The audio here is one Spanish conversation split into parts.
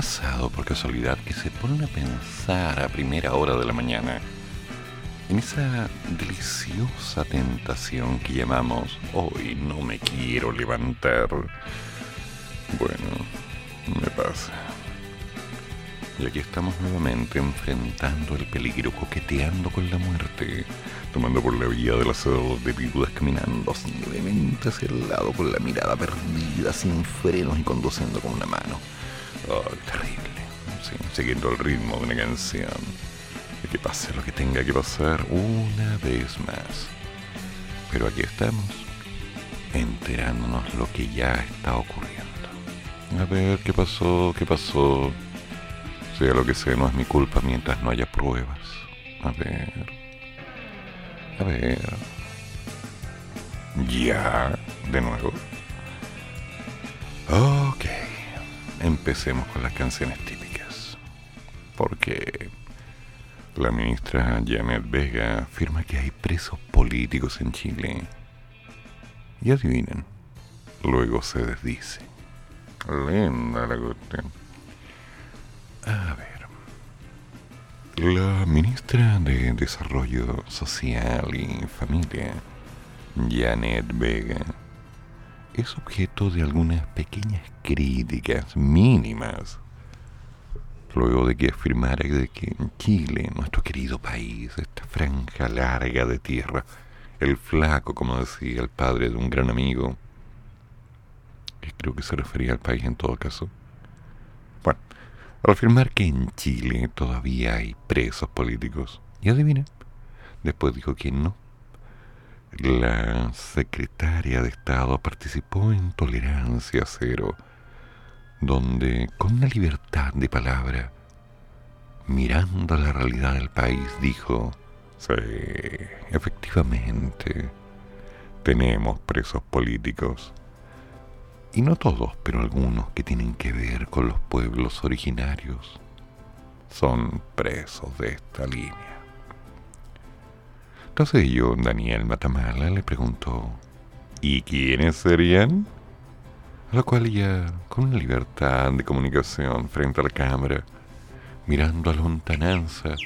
Pasado por casualidad que se ponen a pensar a primera hora de la mañana en esa deliciosa tentación que llamamos hoy no me quiero levantar? Bueno, me pasa. Y aquí estamos nuevamente enfrentando el peligro, coqueteando con la muerte, tomando por la vía de las de viudas, caminando levemente hacia el lado con la mirada perdida, sin frenos y conduciendo con una mano Oh, terrible. siguiendo el ritmo de una canción. De que pase lo que tenga que pasar una vez más. Pero aquí estamos, enterándonos lo que ya está ocurriendo. A ver qué pasó, qué pasó. Sea lo que sea, no es mi culpa mientras no haya pruebas. A ver. A ver. Ya, de nuevo. Ok empecemos con las canciones típicas. Porque la ministra Janet Vega afirma que hay presos políticos en Chile. Y adivinen, luego se desdice. Linda la cuestión. A ver. La ministra de Desarrollo Social y Familia, Janet Vega, es objeto de algunas pequeñas críticas mínimas luego de que afirmara de que en Chile, nuestro querido país, esta franja larga de tierra, el flaco, como decía el padre de un gran amigo, que creo que se refería al país en todo caso, bueno, al afirmar que en Chile todavía hay presos políticos, y adivina, después dijo que no, la secretaria de Estado participó en Tolerancia Cero, donde con una libertad de palabra, mirando la realidad del país, dijo, sí, efectivamente, tenemos presos políticos, y no todos, pero algunos que tienen que ver con los pueblos originarios, son presos de esta línea. Entonces yo, Daniel Matamala, le preguntó, ¿y quiénes serían? A lo cual ella, con una libertad de comunicación frente a la cámara, mirando a lontananza,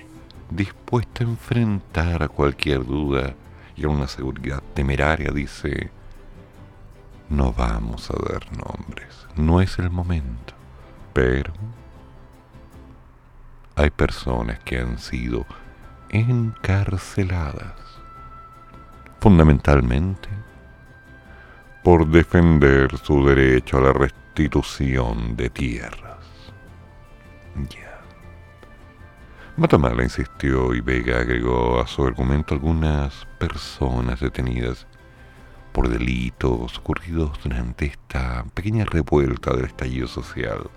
dispuesta a enfrentar a cualquier duda y a una seguridad temeraria, dice, no vamos a dar nombres, no es el momento, pero hay personas que han sido encarceladas, fundamentalmente por defender su derecho a la restitución de tierras. Ya. Matamala insistió y Vega agregó a su argumento algunas personas detenidas por delitos ocurridos durante esta pequeña revuelta del estallido social.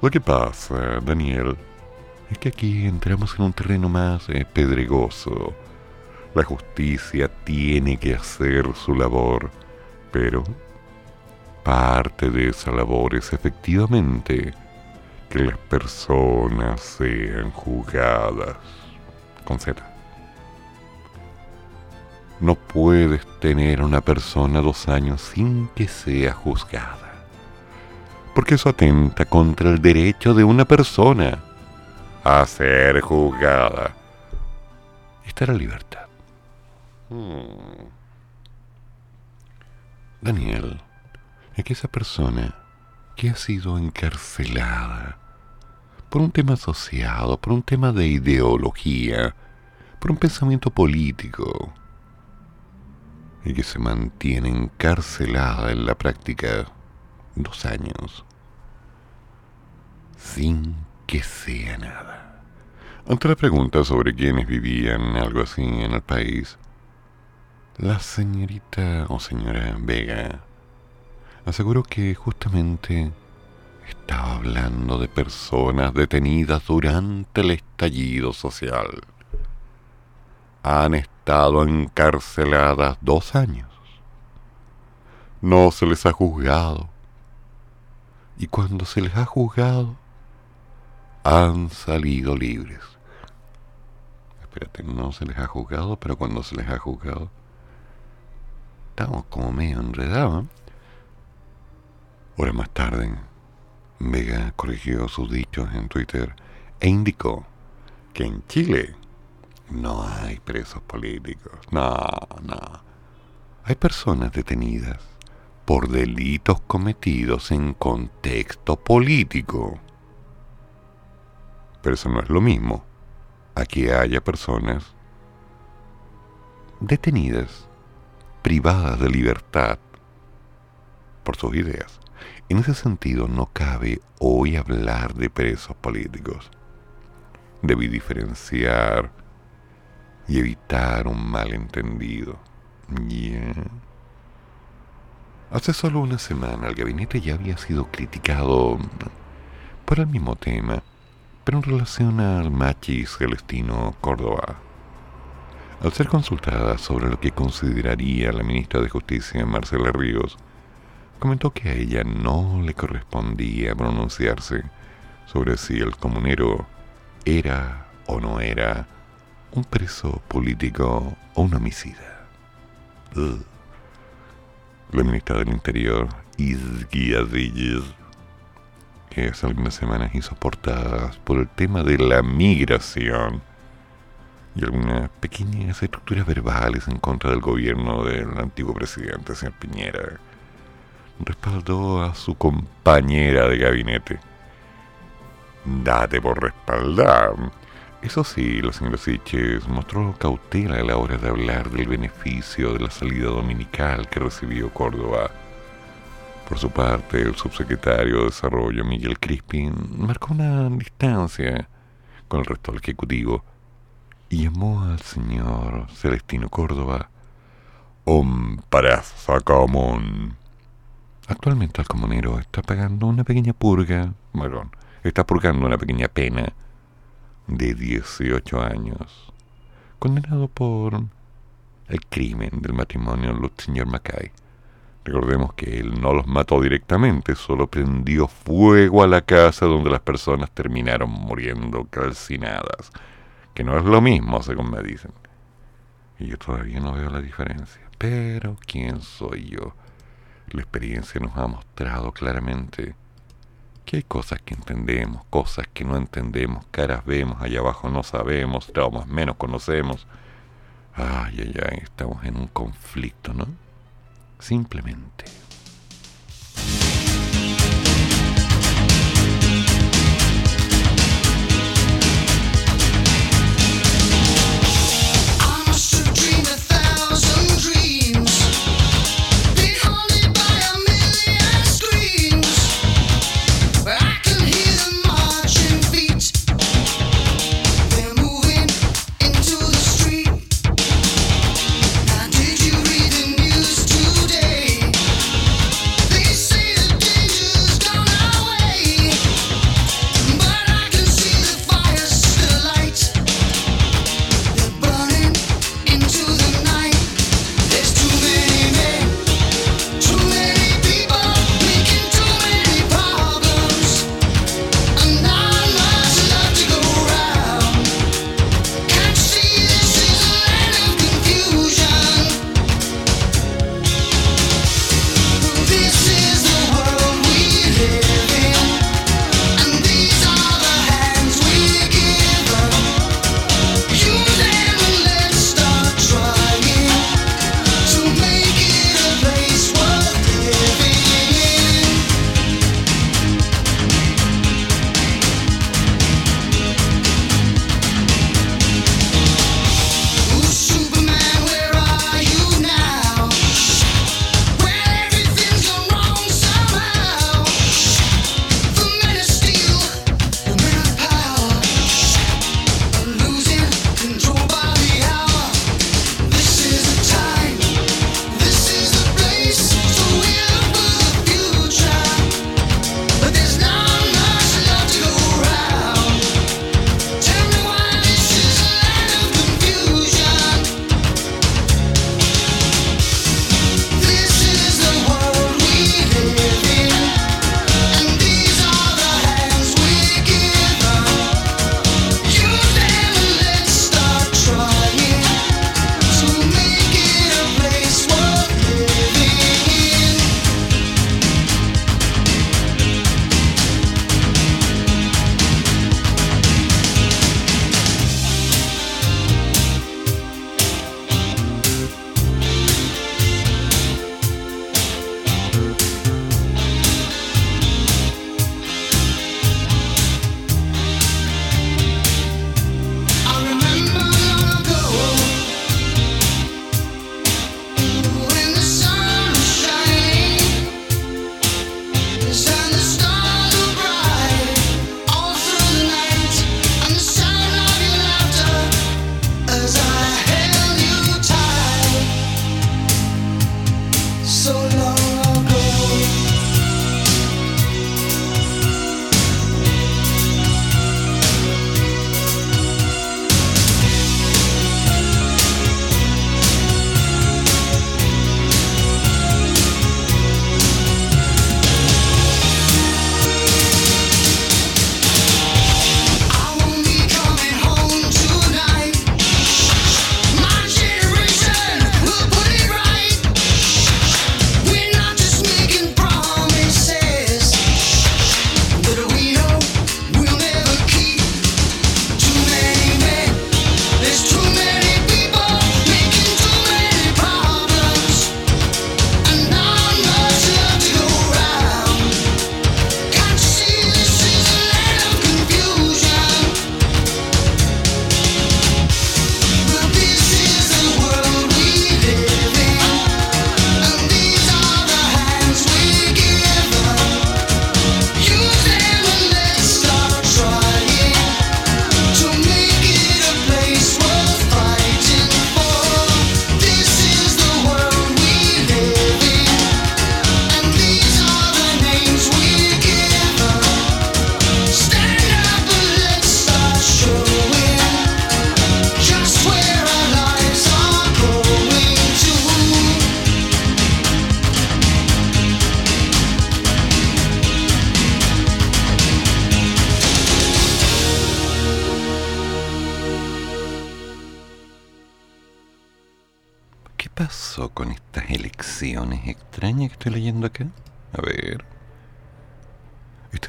Lo que pasa, Daniel, es que aquí entramos en un terreno más eh, pedregoso. La justicia tiene que hacer su labor, pero parte de esa labor es efectivamente que las personas sean juzgadas con Z. No puedes tener a una persona dos años sin que sea juzgada, porque eso atenta contra el derecho de una persona a ser juzgada. Está la libertad. Hmm. Daniel, es que esa persona que ha sido encarcelada por un tema asociado, por un tema de ideología, por un pensamiento político, y que se mantiene encarcelada en la práctica dos años, sin que sea nada. Ante la pregunta sobre quiénes vivían algo así en el país, la señorita o señora Vega aseguró que justamente estaba hablando de personas detenidas durante el estallido social. Han estado encarceladas dos años. No se les ha juzgado. Y cuando se les ha juzgado, han salido libres. Espérate, no se les ha juzgado, pero cuando se les ha juzgado, como medio enredados. Horas más tarde, Vega corrigió sus dichos en Twitter e indicó que en Chile no hay presos políticos. No, no. Hay personas detenidas por delitos cometidos en contexto político. Pero eso no es lo mismo a que haya personas detenidas, privadas de libertad por sus ideas. En ese sentido, no cabe hoy hablar de presos políticos. Debí diferenciar y evitar un malentendido. Hace solo una semana el gabinete ya había sido criticado por el mismo tema, pero en relación al machis Celestino Córdoba. Al ser consultada sobre lo que consideraría la ministra de Justicia, Marcela Ríos, comentó que a ella no le correspondía pronunciarse sobre si el comunero era o no era un preso político o un homicida. La ministra del Interior, Izguía que hace algunas semanas hizo portadas por el tema de la migración y algunas pequeñas estructuras verbales en contra del gobierno del antiguo presidente, señor Piñera, respaldó a su compañera de gabinete. Date por respaldar. Eso sí, la señora Siches mostró cautela a la hora de hablar del beneficio de la salida dominical que recibió Córdoba. Por su parte, el subsecretario de Desarrollo, Miguel Crispin, marcó una distancia con el resto del Ejecutivo y llamó al señor Celestino Córdoba un común. Actualmente el comunero está pagando una pequeña purga, bueno, está purgando una pequeña pena de 18 años, condenado por el crimen del matrimonio del señor Mackay. Recordemos que él no los mató directamente, solo prendió fuego a la casa donde las personas terminaron muriendo calcinadas, que no es lo mismo, según me dicen. Y yo todavía no veo la diferencia. Pero, ¿quién soy yo? La experiencia nos ha mostrado claramente que hay cosas que entendemos, cosas que no entendemos, caras vemos, allá abajo no sabemos, traumas menos conocemos. Ay, ay, ay, estamos en un conflicto, ¿no? Simplemente.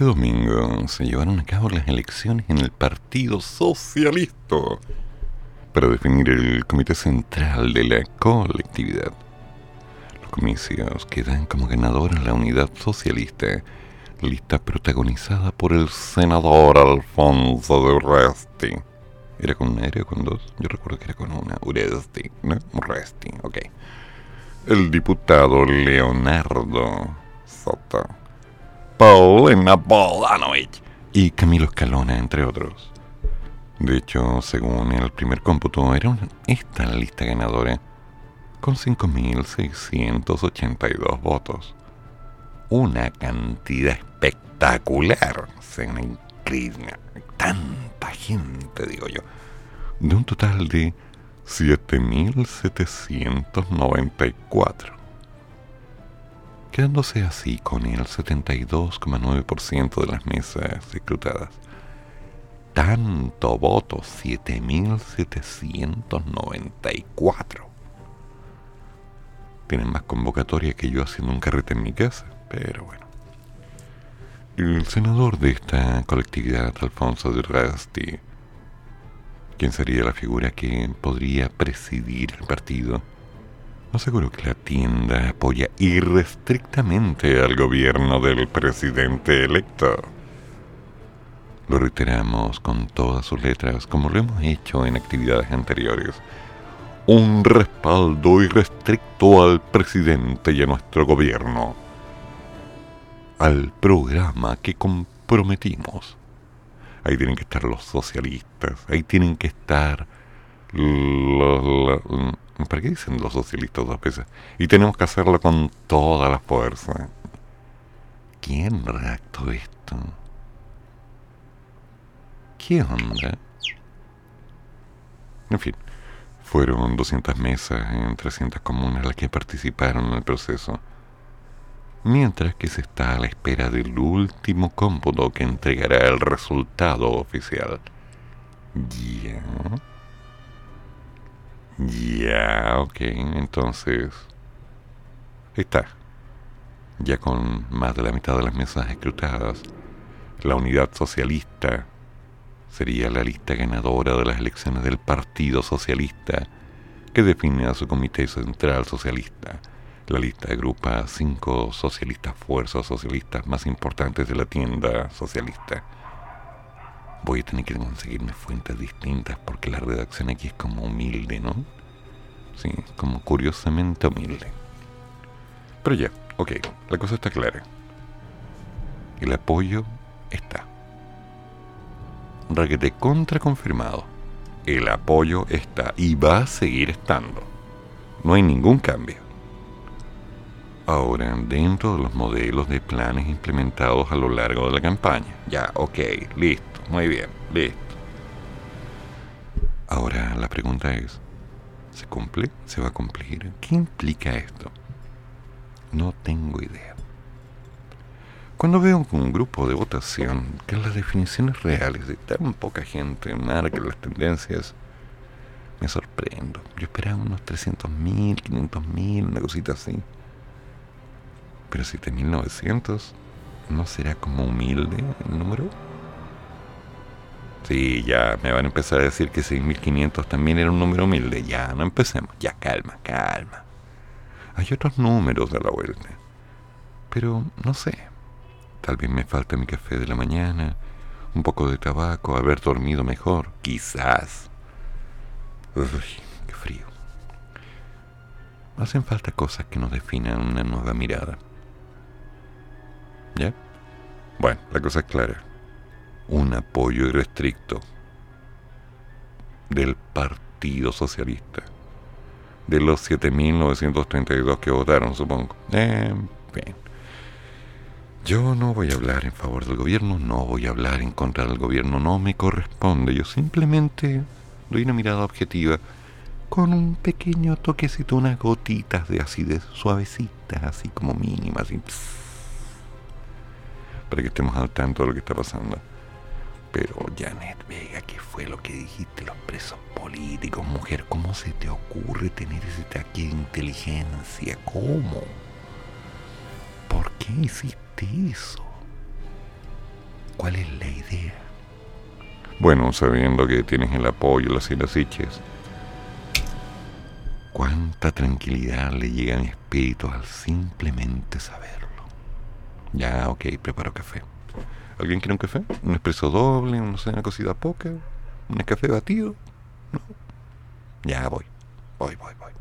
Domingo se llevaron a cabo las elecciones en el Partido Socialista para definir el comité central de la colectividad. Los comicios quedan como ganadora la unidad socialista, lista protagonizada por el senador Alfonso de Urresti. ¿Era con una era o con dos? Yo recuerdo que era con una. Uresti, ¿no? Urresti, ok. El diputado Leonardo Soto. Paulina Bolanovich y Camilo Escalona, entre otros. De hecho, según el primer cómputo, era esta la lista ganadora, con 5.682 votos. Una cantidad espectacular, una increíble, tanta gente, digo yo, de un total de 7.794 quedándose así con el 72,9% de las mesas escrutadas tanto voto, 7.794. Tienen más convocatoria que yo haciendo un carrete en mi casa, pero bueno. El senador de esta colectividad, Alfonso de Rasti, quien sería la figura que podría presidir el partido, aseguró que la tienda apoya irrestrictamente al gobierno del presidente electo lo reiteramos con todas sus letras, como lo hemos hecho en actividades anteriores. Un respaldo irrestricto al presidente y a nuestro gobierno. Al programa que comprometimos. Ahí tienen que estar los socialistas, ahí tienen que estar los... ¿Para qué dicen los socialistas dos veces? Y tenemos que hacerlo con toda la fuerza. ¿Quién redactó esto? ¿Qué onda? En fin, fueron 200 mesas en 300 comunas las que participaron en el proceso, mientras que se está a la espera del último cómputo que entregará el resultado oficial. Ya. Ya, ok, entonces... Está. Ya con más de la mitad de las mesas escrutadas, la unidad socialista sería la lista ganadora de las elecciones del Partido Socialista, que define a su Comité Central Socialista. La lista agrupa cinco socialistas fuerzas socialistas más importantes de la tienda socialista. Voy a tener que conseguirme fuentes distintas porque la redacción aquí es como humilde, ¿no? Sí, como curiosamente humilde. Pero ya, ok, la cosa está clara. El apoyo está requete contra confirmado. El apoyo está y va a seguir estando. No hay ningún cambio. Ahora, dentro de los modelos de planes implementados a lo largo de la campaña. Ya, ok, listo, muy bien, listo. Ahora la pregunta es, ¿se cumple? ¿Se va a cumplir? ¿Qué implica esto? No tengo idea. Cuando veo un grupo de votación que las definiciones reales de tan poca gente marcan las tendencias, me sorprendo. Yo esperaba unos 300.000, 500.000, una cosita así. Pero 7.900, ¿no será como humilde el número? Sí, ya me van a empezar a decir que 6.500 también era un número humilde. Ya, no empecemos. Ya, calma, calma. Hay otros números de la vuelta. Pero, no sé. Tal vez me falta mi café de la mañana, un poco de tabaco, haber dormido mejor, quizás. Uy, qué frío. Hacen falta cosas que nos definan una nueva mirada. ¿Ya? Bueno, la cosa es clara. Un apoyo irrestricto del Partido Socialista. De los 7.932 que votaron, supongo. Eh, bien. Yo no voy a hablar en favor del gobierno, no voy a hablar en contra del gobierno, no me corresponde. Yo simplemente doy una mirada objetiva con un pequeño toquecito, unas gotitas de acidez suavecitas, así como mínimas, para que estemos al tanto de lo que está pasando. Pero Janet Vega, ¿qué fue lo que dijiste? Los presos políticos, mujer, ¿cómo se te ocurre tener ese ataque de inteligencia? ¿Cómo? ¿Por qué hiciste eso? ¿Cuál es la idea? Bueno, sabiendo que tienes el apoyo las Islas cuánta tranquilidad le llega a mi espíritu al simplemente saberlo. Ya, ok, preparo café. ¿Alguien quiere un café? ¿Un expreso doble? No sé, una cosita poca? ¿Un café batido? No. Ya voy. Voy, voy, voy.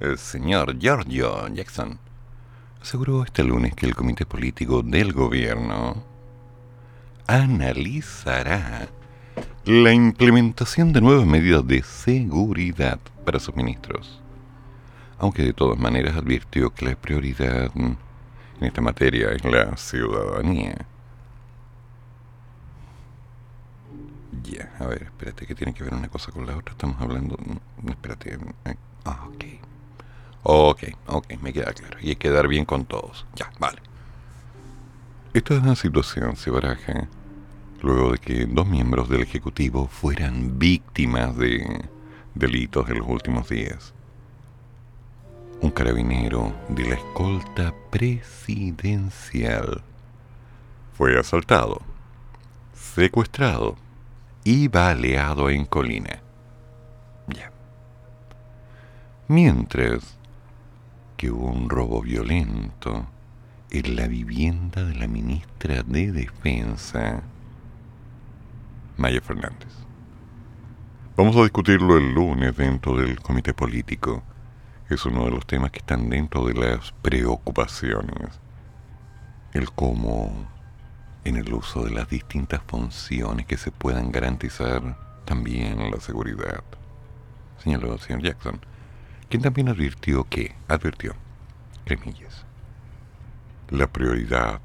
El señor Giorgio Jackson, aseguró este lunes que el comité político del gobierno analizará la implementación de nuevas medidas de seguridad para sus ministros, aunque de todas maneras advirtió que la prioridad en esta materia es la ciudadanía. Ya, a ver, espérate, que tiene que ver una cosa con la otra. Estamos hablando. Mm, espérate. Eh, ah, ok. Ok, ok, me queda claro. Y hay que dar bien con todos. Ya, vale. Esta situación se baraja luego de que dos miembros del Ejecutivo fueran víctimas de delitos en los últimos días. Un carabinero de la escolta presidencial fue asaltado, secuestrado y baleado en Colina. Ya. Mientras hubo un robo violento en la vivienda de la ministra de Defensa, Maya Fernández. Vamos a discutirlo el lunes dentro del comité político. Es uno de los temas que están dentro de las preocupaciones. El cómo, en el uso de las distintas funciones que se puedan garantizar también la seguridad. Señaló el señor Jackson, quien también advirtió que, advirtió, cremillas, la prioridad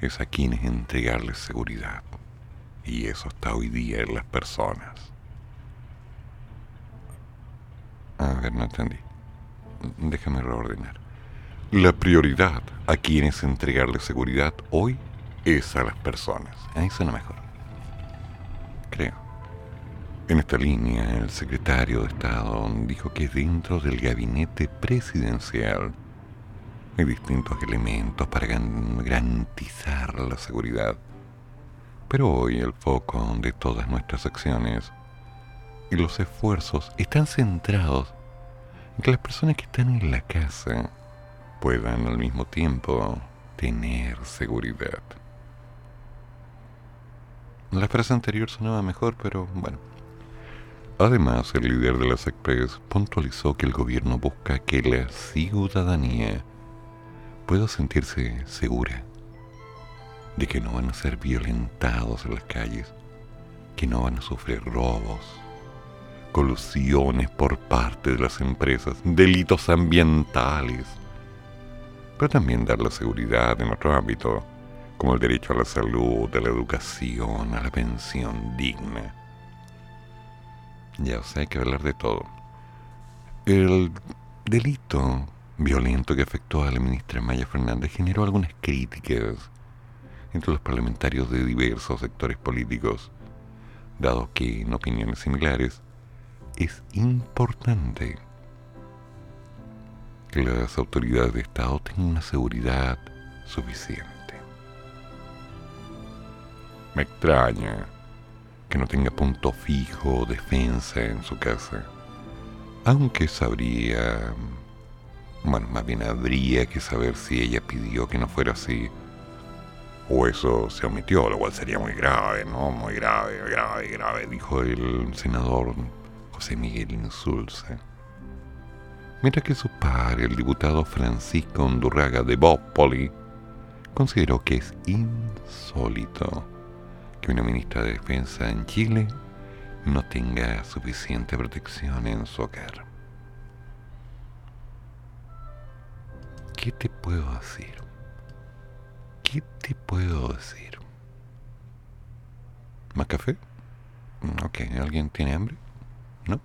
es a quienes entregarles seguridad. Y eso está hoy día en las personas. A ver, no entendí. Déjame reordenar. La prioridad a quienes entregarles seguridad hoy es a las personas. Ahí suena mejor. En esta línea, el secretario de Estado dijo que dentro del gabinete presidencial hay distintos elementos para garantizar la seguridad pero hoy el foco de todas nuestras acciones y los esfuerzos están centrados en que las personas que están en la casa puedan al mismo tiempo tener seguridad. La frase anterior sonaba mejor, pero bueno. Además, el líder de las Express puntualizó que el gobierno busca que la ciudadanía pueda sentirse segura de que no van a ser violentados en las calles, que no van a sufrir robos, colusiones por parte de las empresas, delitos ambientales, pero también dar la seguridad en otro ámbito, como el derecho a la salud, a la educación, a la pensión digna. Ya, o hay que hablar de todo. El delito violento que afectó a la ministra Maya Fernández generó algunas críticas entre los parlamentarios de diversos sectores políticos, dado que en opiniones similares es importante que las autoridades de Estado tengan una seguridad suficiente. Me extraña que no tenga punto fijo o defensa en su casa, aunque sabría, bueno, más bien habría que saber si ella pidió que no fuera así o eso se omitió, lo cual sería muy grave, ¿no? Muy grave, grave, grave, dijo el senador José Miguel Insulce. Mientras que su padre, el diputado Francisco Undurraga de Bópoli, consideró que es insólito que una ministra de Defensa en Chile no tenga suficiente protección en su hogar. ¿Qué te puedo decir? ¿Qué te puedo decir? ¿Más café? Mm, ok, ¿alguien tiene hambre? ¿No?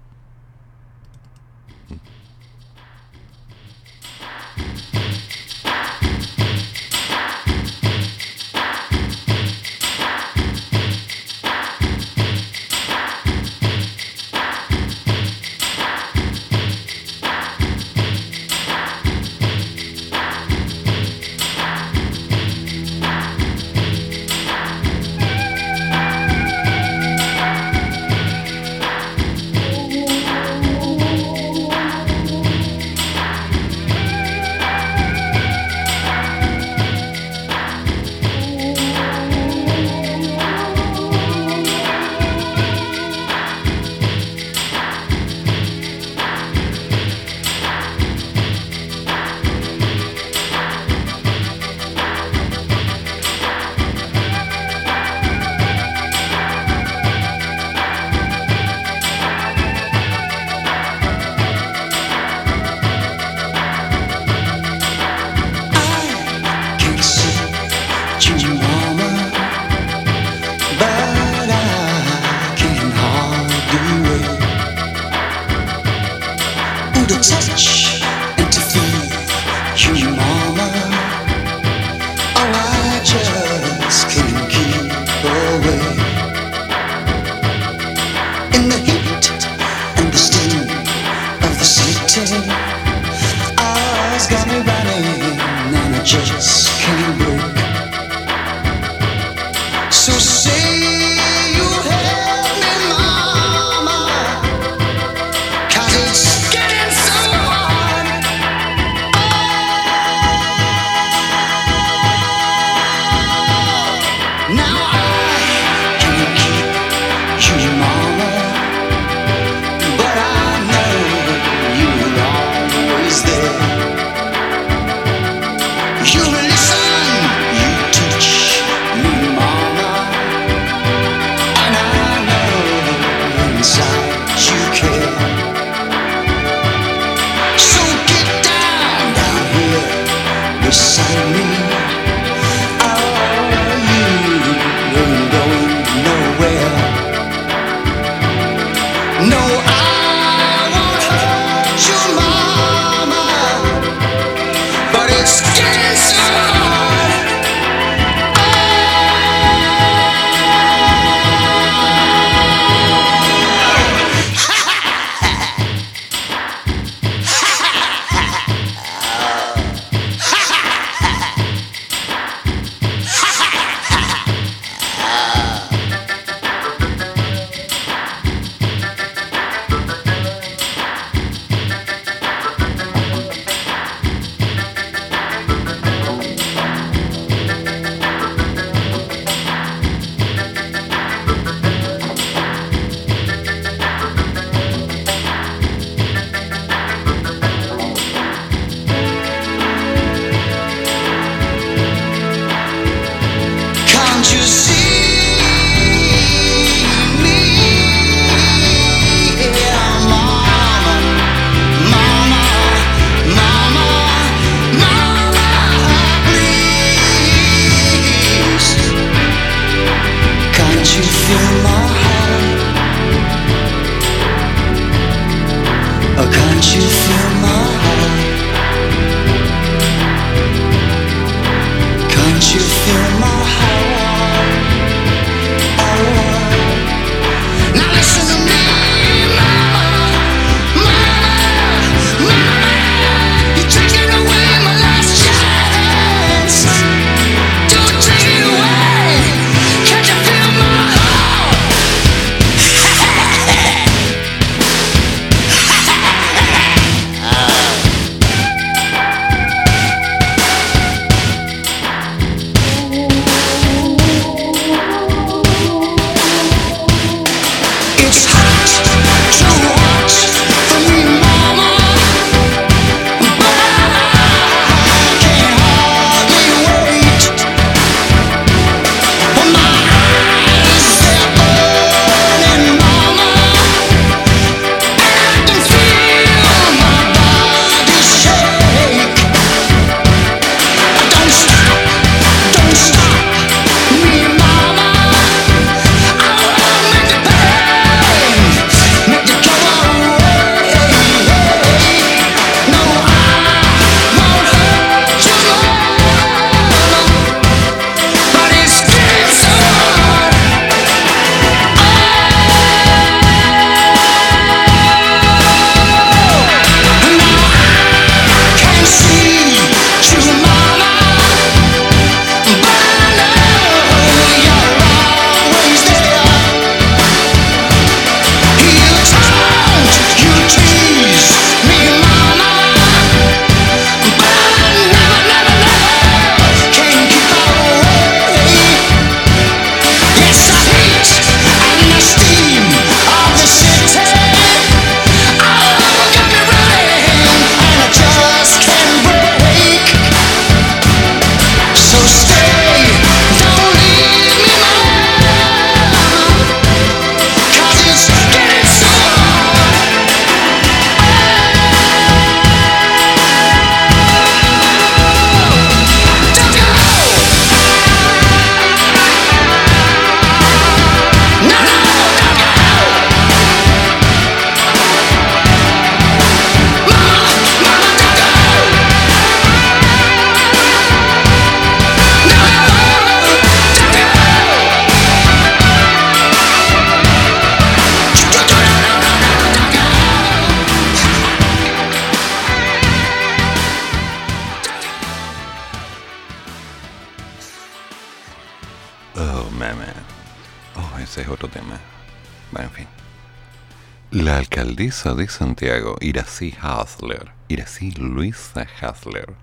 Alcaldesa de Santiago, Irací Hasler, Irací Luisa Hasler,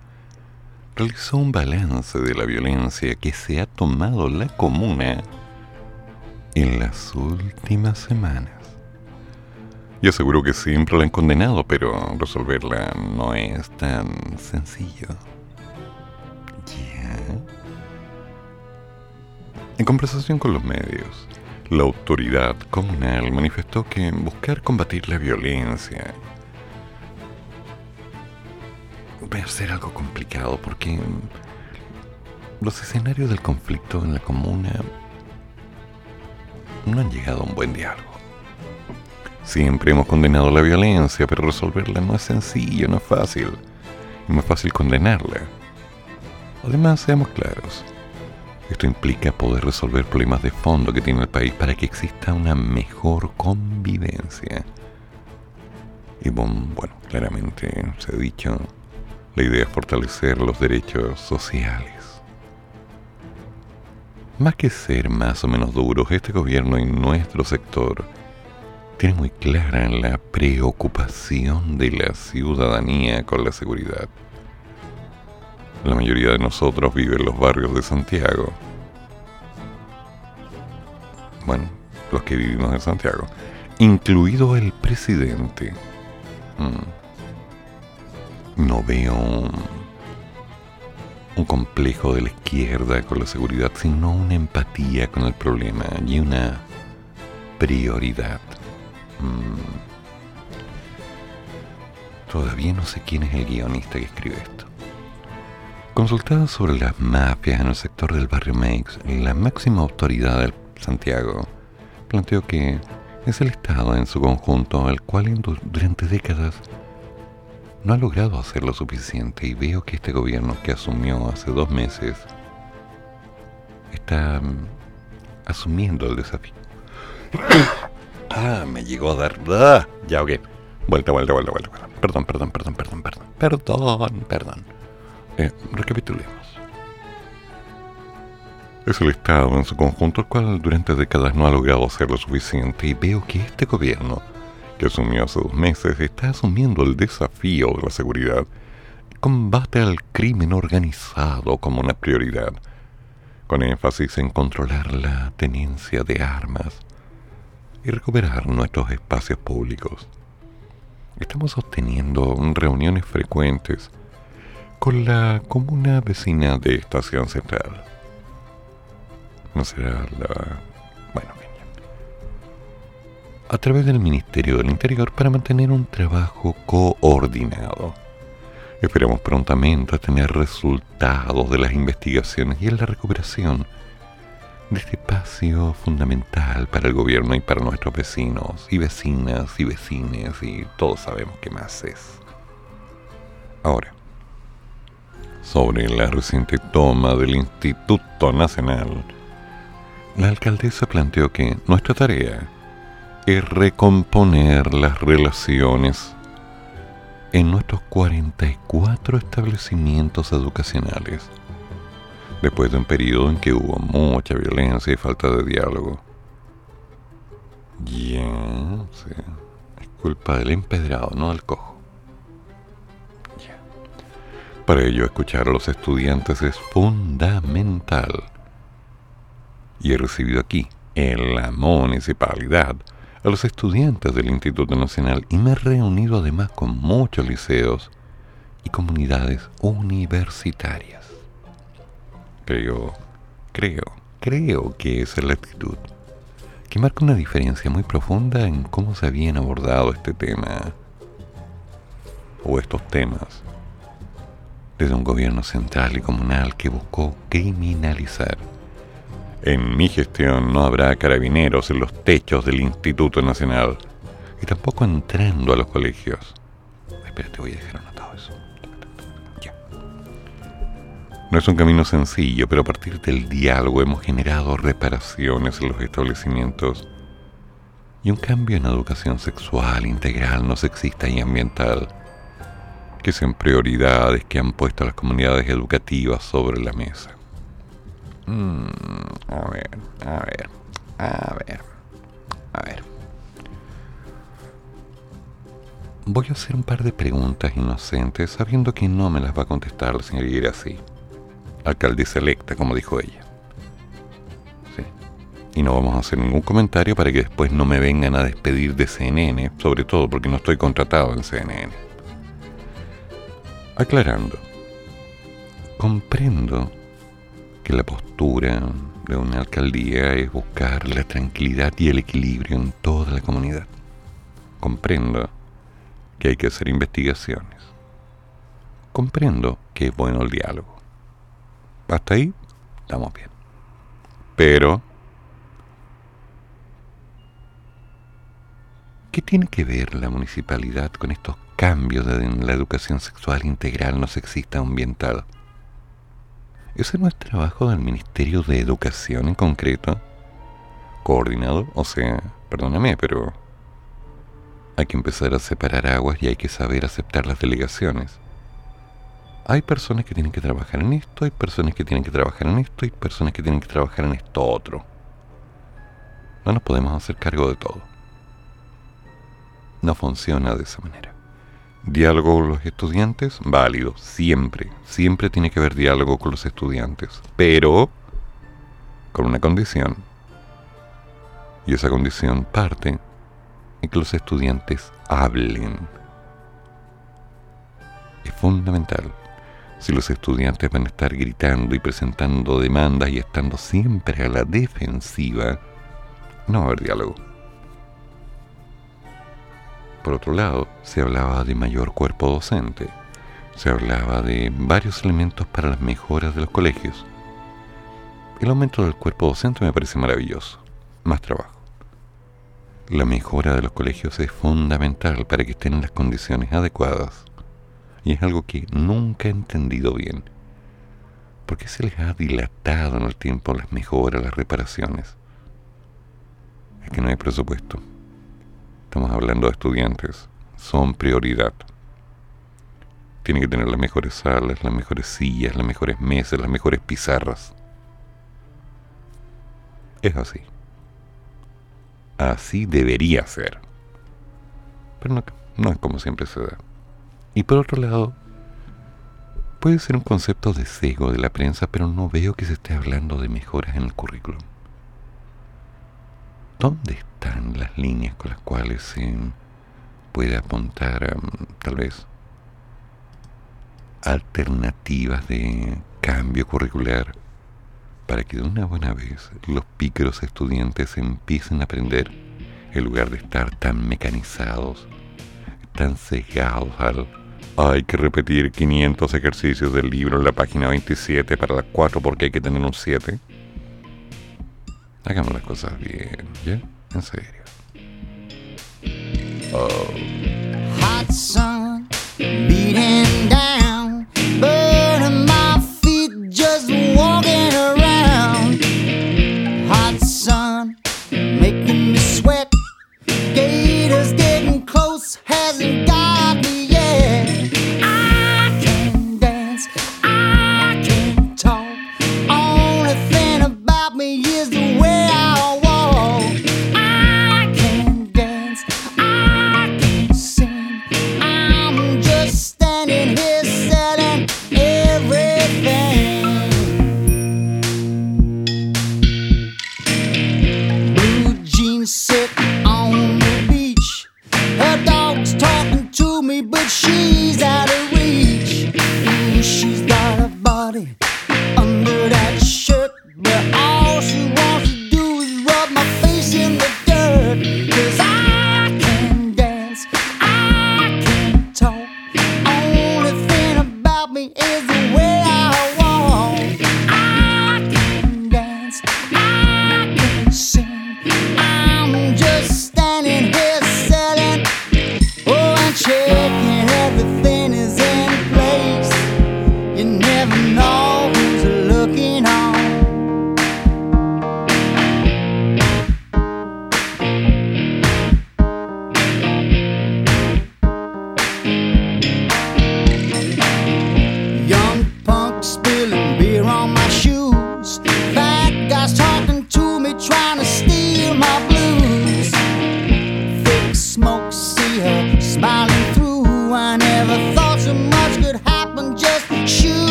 realizó un balance de la violencia que se ha tomado la comuna en las últimas semanas. Y aseguro que siempre la han condenado, pero resolverla no es tan sencillo. ¿Ya? En conversación con los medios, la autoridad comunal manifestó que buscar combatir la violencia va a ser algo complicado porque los escenarios del conflicto en la comuna no han llegado a un buen diálogo. Siempre hemos condenado la violencia, pero resolverla no es sencillo, no es fácil. Es más fácil condenarla. Además, seamos claros. Esto implica poder resolver problemas de fondo que tiene el país para que exista una mejor convivencia. Y bueno, claramente se ha dicho, la idea es fortalecer los derechos sociales. Más que ser más o menos duros, este gobierno y nuestro sector tiene muy clara la preocupación de la ciudadanía con la seguridad. La mayoría de nosotros vive en los barrios de Santiago. Bueno, los que vivimos en Santiago, incluido el presidente. Mm. No veo un, complejo de la izquierda con la seguridad, sino una empatía con el problema y una prioridad. Mm. Todavía no sé quién es el guionista que escribe esto. Consultada sobre las mafias en el sector del barrio Meix, la máxima autoridad de Santiago planteó que es el Estado en su conjunto el cual durante décadas no ha logrado hacer lo suficiente y veo que este gobierno que asumió hace dos meses está mm, asumiendo el desafío. Ah, me llegó a dar. ¡Ah! Ya, ok. Vuelta, vuelta, vuelta, vuelta. Perdón, perdón, perdón, perdón, perdón. Perdón, perdón. Eh, recapitulemos. Es el Estado en su conjunto el cual durante décadas no ha logrado hacer lo suficiente y veo que este gobierno, que asumió hace dos meses, está asumiendo el desafío de la seguridad combate al crimen organizado como una prioridad, con énfasis en controlar la tenencia de armas, y recuperar nuestros espacios públicos. Estamos obteniendo reuniones frecuentes con la comuna vecina de Estación Central. No será la... Bueno, A través del Ministerio del Interior para mantener un trabajo coordinado. Esperamos prontamente tener resultados de las investigaciones y en la recuperación de este espacio fundamental para el gobierno y para nuestros vecinos y vecinas y vecines y todos sabemos qué más es. Ahora, sobre la reciente toma del Instituto Nacional, la alcaldesa planteó que nuestra tarea es recomponer las relaciones en nuestros 44 establecimientos educacionales después de un periodo en que hubo mucha violencia y falta de diálogo. Ya, sí. es culpa del empedrado, no del cojo. Para ello, escuchar a los estudiantes es fundamental. Y he recibido aquí, en la municipalidad, a los estudiantes del Instituto Nacional y me he reunido además con muchos liceos y comunidades universitarias creo, creo, creo que esa es la actitud, que marca una diferencia muy profunda en cómo se habían abordado este tema o estos temas desde un gobierno central y comunal que buscó criminalizar. En mi gestión no habrá carabineros en los techos del Instituto Nacional y tampoco entrando a los colegios. Voy a dejar anotado eso. No es un camino sencillo, pero a partir del diálogo hemos generado reparaciones en los establecimientos y un cambio en educación sexual, integral, no sexista y ambiental, que son prioridades que han puesto las comunidades educativas sobre la mesa. Mm, a ver, a ver, a ver, a ver. Voy a hacer un par de preguntas inocentes sabiendo que no me las va a contestar la señora así. Alcaldesa electa, como dijo ella. Sí. Y no vamos a hacer ningún comentario para que después no me vengan a despedir de CNN, sobre todo porque no estoy contratado en CNN. Aclarando. Comprendo que la postura de una alcaldía es buscar la tranquilidad y el equilibrio en toda la comunidad. Comprendo que hay que hacer investigaciones. Comprendo que es bueno el diálogo. Hasta ahí estamos bien. Pero, ¿qué tiene que ver la municipalidad con estos cambios en la educación sexual integral no sexista ambiental? ¿Ese no es trabajo del Ministerio de Educación en concreto? Coordinado, o sea, perdóname, pero hay que empezar a separar aguas y hay que saber aceptar las delegaciones. Hay personas que tienen que trabajar en esto, hay personas que tienen que trabajar en esto, hay personas que tienen que trabajar en esto otro. No nos podemos hacer cargo de todo. No funciona de esa manera. Diálogo con los estudiantes, válido, siempre, siempre tiene que haber diálogo con los estudiantes, pero con una condición. Y esa condición parte y que los estudiantes hablen. Es fundamental. Si los estudiantes van a estar gritando y presentando demandas y estando siempre a la defensiva, no va a haber diálogo. Por otro lado, se hablaba de mayor cuerpo docente. Se hablaba de varios elementos para las mejoras de los colegios. El aumento del cuerpo docente me parece maravilloso. Más trabajo. La mejora de los colegios es fundamental para que estén en las condiciones adecuadas. Y es algo que nunca he entendido bien. ¿Por qué se les ha dilatado en el tiempo las mejoras, las reparaciones? Es que no hay presupuesto. Estamos hablando de estudiantes. Son prioridad. Tienen que tener las mejores salas, las mejores sillas, las mejores mesas, las mejores pizarras. Es así. Así debería ser. Pero no, no es como siempre se da. Y por otro lado, puede ser un concepto de cego de la prensa, pero no veo que se esté hablando de mejoras en el currículum. ¿Dónde están las líneas con las cuales se puede apuntar a, tal vez, alternativas de cambio curricular para que de una buena vez los pícaros estudiantes empiecen a aprender en lugar de estar tan mecanizados, tan cegados al hay que repetir 500 ejercicios del libro en la página 27 para las 4 porque hay que tener un 7. Hagamos las cosas bien, ¿ya? En serio. Oh. Hot sun beating down,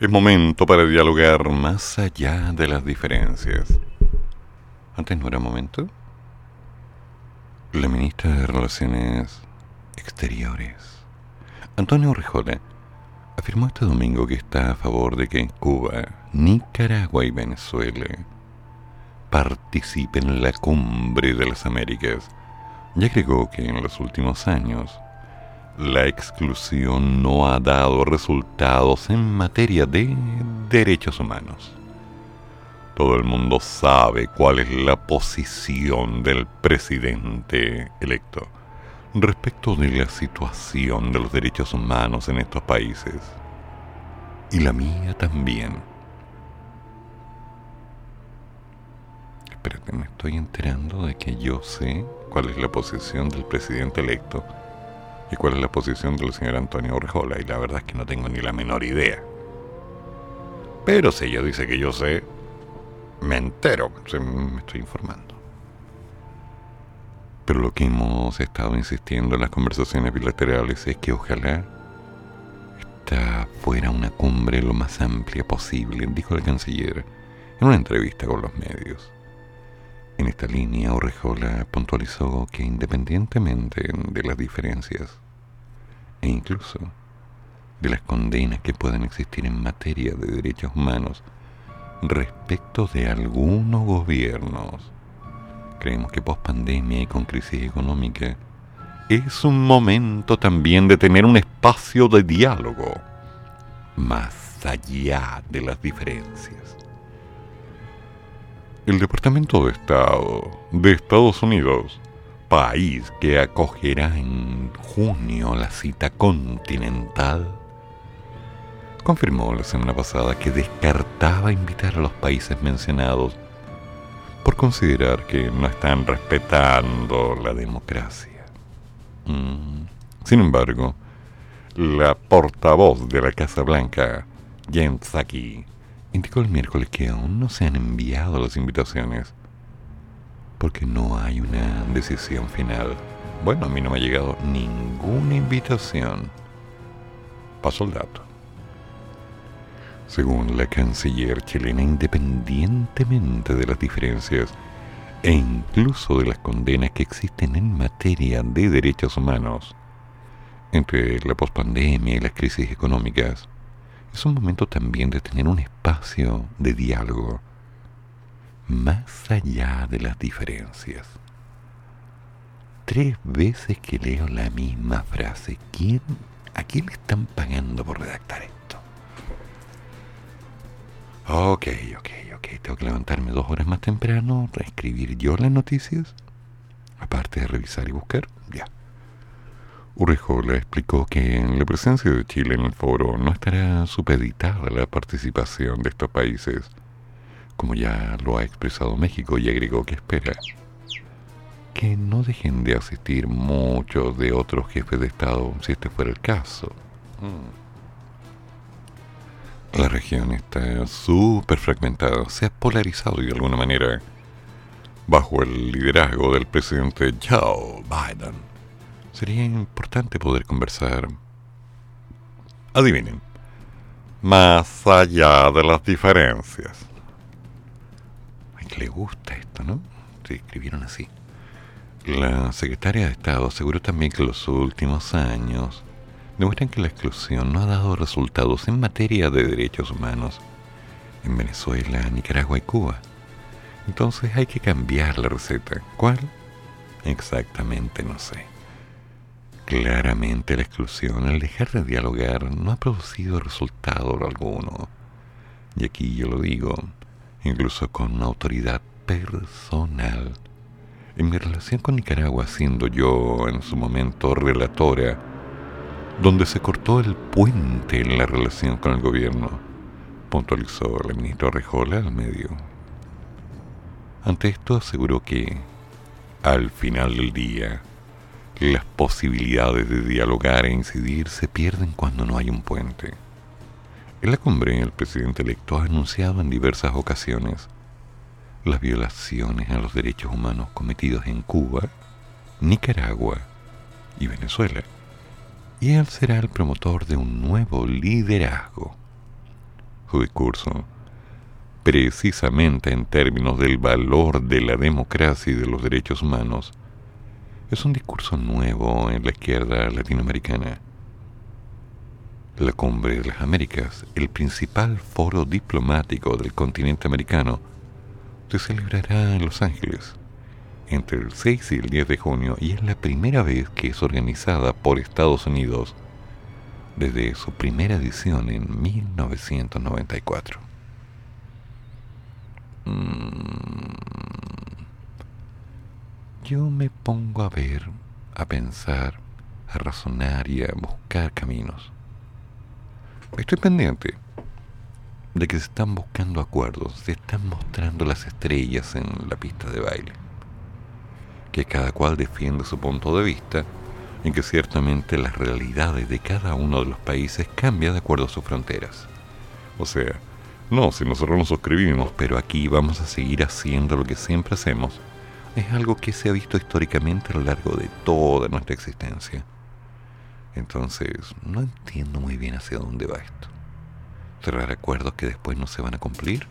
Es momento para dialogar más allá de las diferencias. Antes no era momento. La ministra de Relaciones Exteriores, Antonio Rejola, afirmó este domingo que está a favor de que Cuba, Nicaragua y Venezuela participen en la cumbre de las Américas y agregó que en los últimos años la exclusión no ha dado resultados en materia de derechos humanos. Todo el mundo sabe cuál es la posición del presidente electo respecto de la situación de los derechos humanos en estos países. Y la mía también. Espérate, me estoy enterando de que yo sé cuál es la posición del presidente electo y cuál es la posición del señor Antonio Orjola, y la verdad es que no tengo ni la menor idea. Pero si ella dice que yo sé, me entero, me estoy informando. Pero lo que hemos estado insistiendo en las conversaciones bilaterales es que ojalá esta fuera una cumbre lo más amplia posible, dijo el canciller en una entrevista con los medios. En esta línea, Orrejola puntualizó que independientemente de las diferencias e incluso de las condenas que puedan existir en materia de derechos humanos respecto de algunos gobiernos, creemos que post pandemia y con crisis económica es un momento también de tener un espacio de diálogo más allá de las diferencias. El Departamento de Estado de Estados Unidos país que acogerá en junio la cita continental, confirmó la semana pasada que descartaba invitar a los países mencionados por considerar que no están respetando la democracia. Mm. Sin embargo, la portavoz de la Casa Blanca, Jen Psaki, indicó el miércoles que aún no se han enviado las invitaciones porque no hay una decisión final. Bueno, a mí no me ha llegado ninguna invitación. Paso el dato. Según la canciller chilena, independientemente de las diferencias e incluso de las condenas que existen en materia de derechos humanos, entre la pospandemia y las crisis económicas, es un momento también de tener un espacio de diálogo más allá de las diferencias. Tres veces que leo la misma frase. ¿Quién, ¿A quién le están pagando por redactar esto? Ok, ok, ok. Tengo que levantarme dos horas más temprano, reescribir yo las noticias, aparte de revisar y buscar. Ya. Urrejola explicó que la presencia de Chile en el foro no estará supeditada la participación de estos países como ya lo ha expresado México y agregó que espera que no dejen de asistir muchos de otros jefes de Estado si este fuera el caso. Mm. La región está súper fragmentada, se ha polarizado de alguna manera bajo el liderazgo del presidente Joe Biden. Sería importante poder conversar. Adivinen, más allá de las diferencias le gusta esto, ¿no? Se escribieron así. La secretaria de Estado aseguró también que los últimos años demuestran que la exclusión no ha dado resultados en materia de derechos humanos en Venezuela, Nicaragua y Cuba. Entonces hay que cambiar la receta. ¿Cuál? Exactamente no sé. Claramente la exclusión, al dejar de dialogar, no ha producido resultado alguno. Y aquí yo lo digo, incluso con una autoridad personal. En mi relación con Nicaragua, siendo yo en su momento relatora, donde se cortó el puente en la relación con el gobierno, puntualizó el ministro Rejola al medio. Ante esto aseguró que, al final del día, las posibilidades de dialogar e incidir se pierden cuando no hay un puente. En la cumbre, el presidente electo ha anunciado en diversas ocasiones las violaciones a los derechos humanos cometidos en Cuba, Nicaragua y Venezuela. Y él será el promotor de un nuevo liderazgo. Su discurso, precisamente en términos del valor de la democracia y de los derechos humanos, es un discurso nuevo en la izquierda latinoamericana. La Cumbre de las Américas, el principal foro diplomático del continente americano, se celebrará en Los Ángeles entre el 6 y el 10 de junio y es la primera vez que es organizada por Estados Unidos desde su primera edición en 1994. Mm. Yo me pongo a ver, a pensar, a razonar y a buscar caminos. Estoy pendiente de que se están buscando acuerdos, se están mostrando las estrellas en la pista de baile. Que cada cual defiende su punto de vista en que ciertamente las realidades de cada uno de los países cambian de acuerdo a sus fronteras. O sea, no, si nosotros nos suscribimos, pero aquí vamos a seguir haciendo lo que siempre hacemos, es algo que se ha visto históricamente a lo largo de toda nuestra existencia. Entonces, no entiendo muy bien hacia dónde va esto cerrar acuerdos que después no se van a cumplir?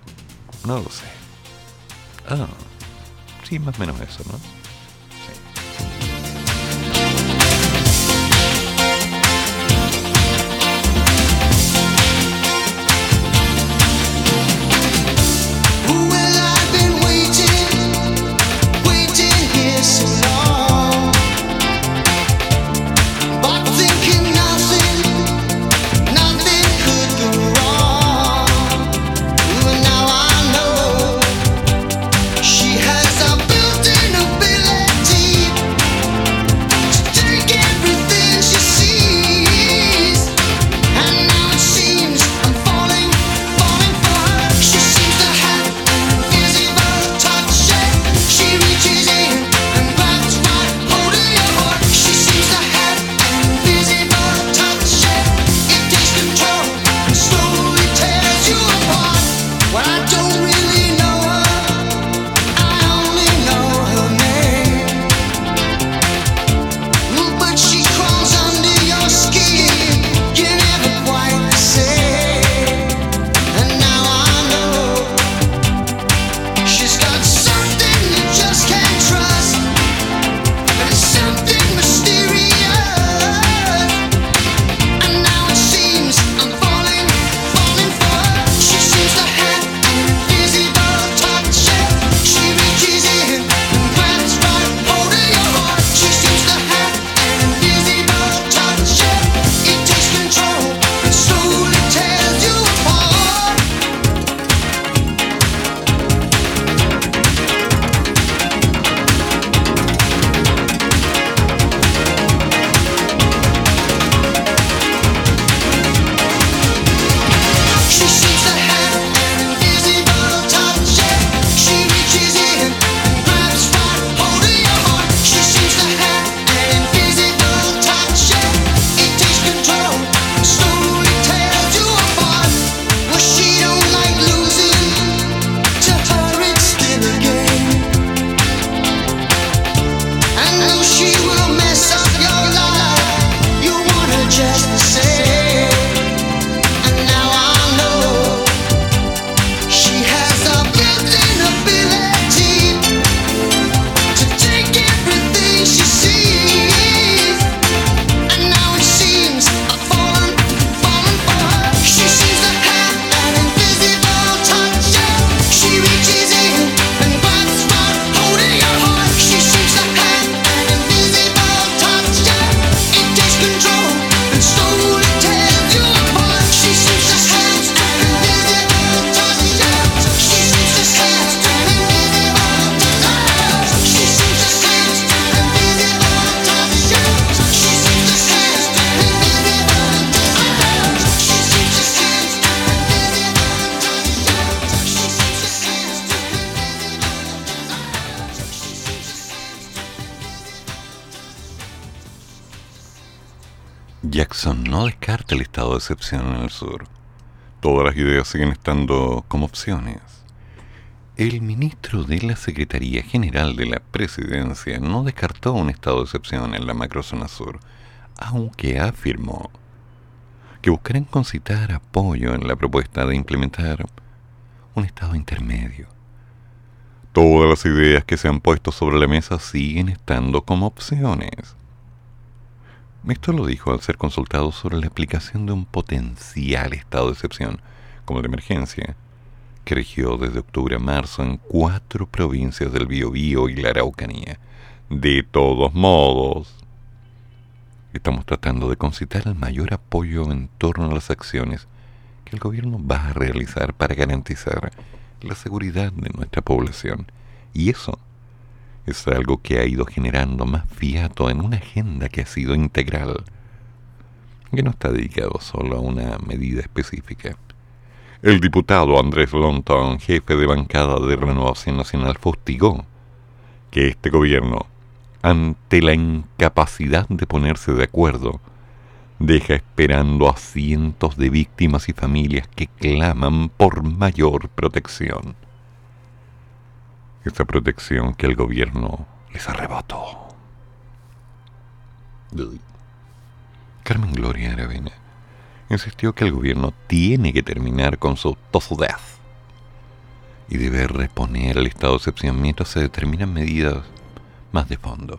No lo sé. Ah, sí, más o menos eso, ¿no? Excepción en el sur. Todas las ideas siguen estando como opciones. El ministro de la Secretaría General de la Presidencia no descartó un estado de excepción en la macrozona sur, aunque afirmó que buscarán concitar apoyo en la propuesta de implementar un estado intermedio. Todas las ideas que se han puesto sobre la mesa siguen estando como opciones. Esto lo dijo al ser consultado sobre la aplicación de un potencial estado de excepción, como de emergencia, que regió desde octubre a marzo en cuatro provincias del Biobío y la Araucanía. De todos modos, estamos tratando de concitar el mayor apoyo en torno a las acciones que el gobierno va a realizar para garantizar la seguridad de nuestra población. Y eso es algo que ha ido generando más fiato en una agenda que ha sido integral, que no está dedicado solo a una medida específica. El diputado Andrés Lonton, jefe de bancada de Renovación Nacional, fustigó que este gobierno, ante la incapacidad de ponerse de acuerdo, deja esperando a cientos de víctimas y familias que claman por mayor protección esa protección que el gobierno les arrebató. Carmen Gloria Aravena insistió que el gobierno tiene que terminar con su death y debe reponer el estado de excepción mientras se determinan medidas más de fondo.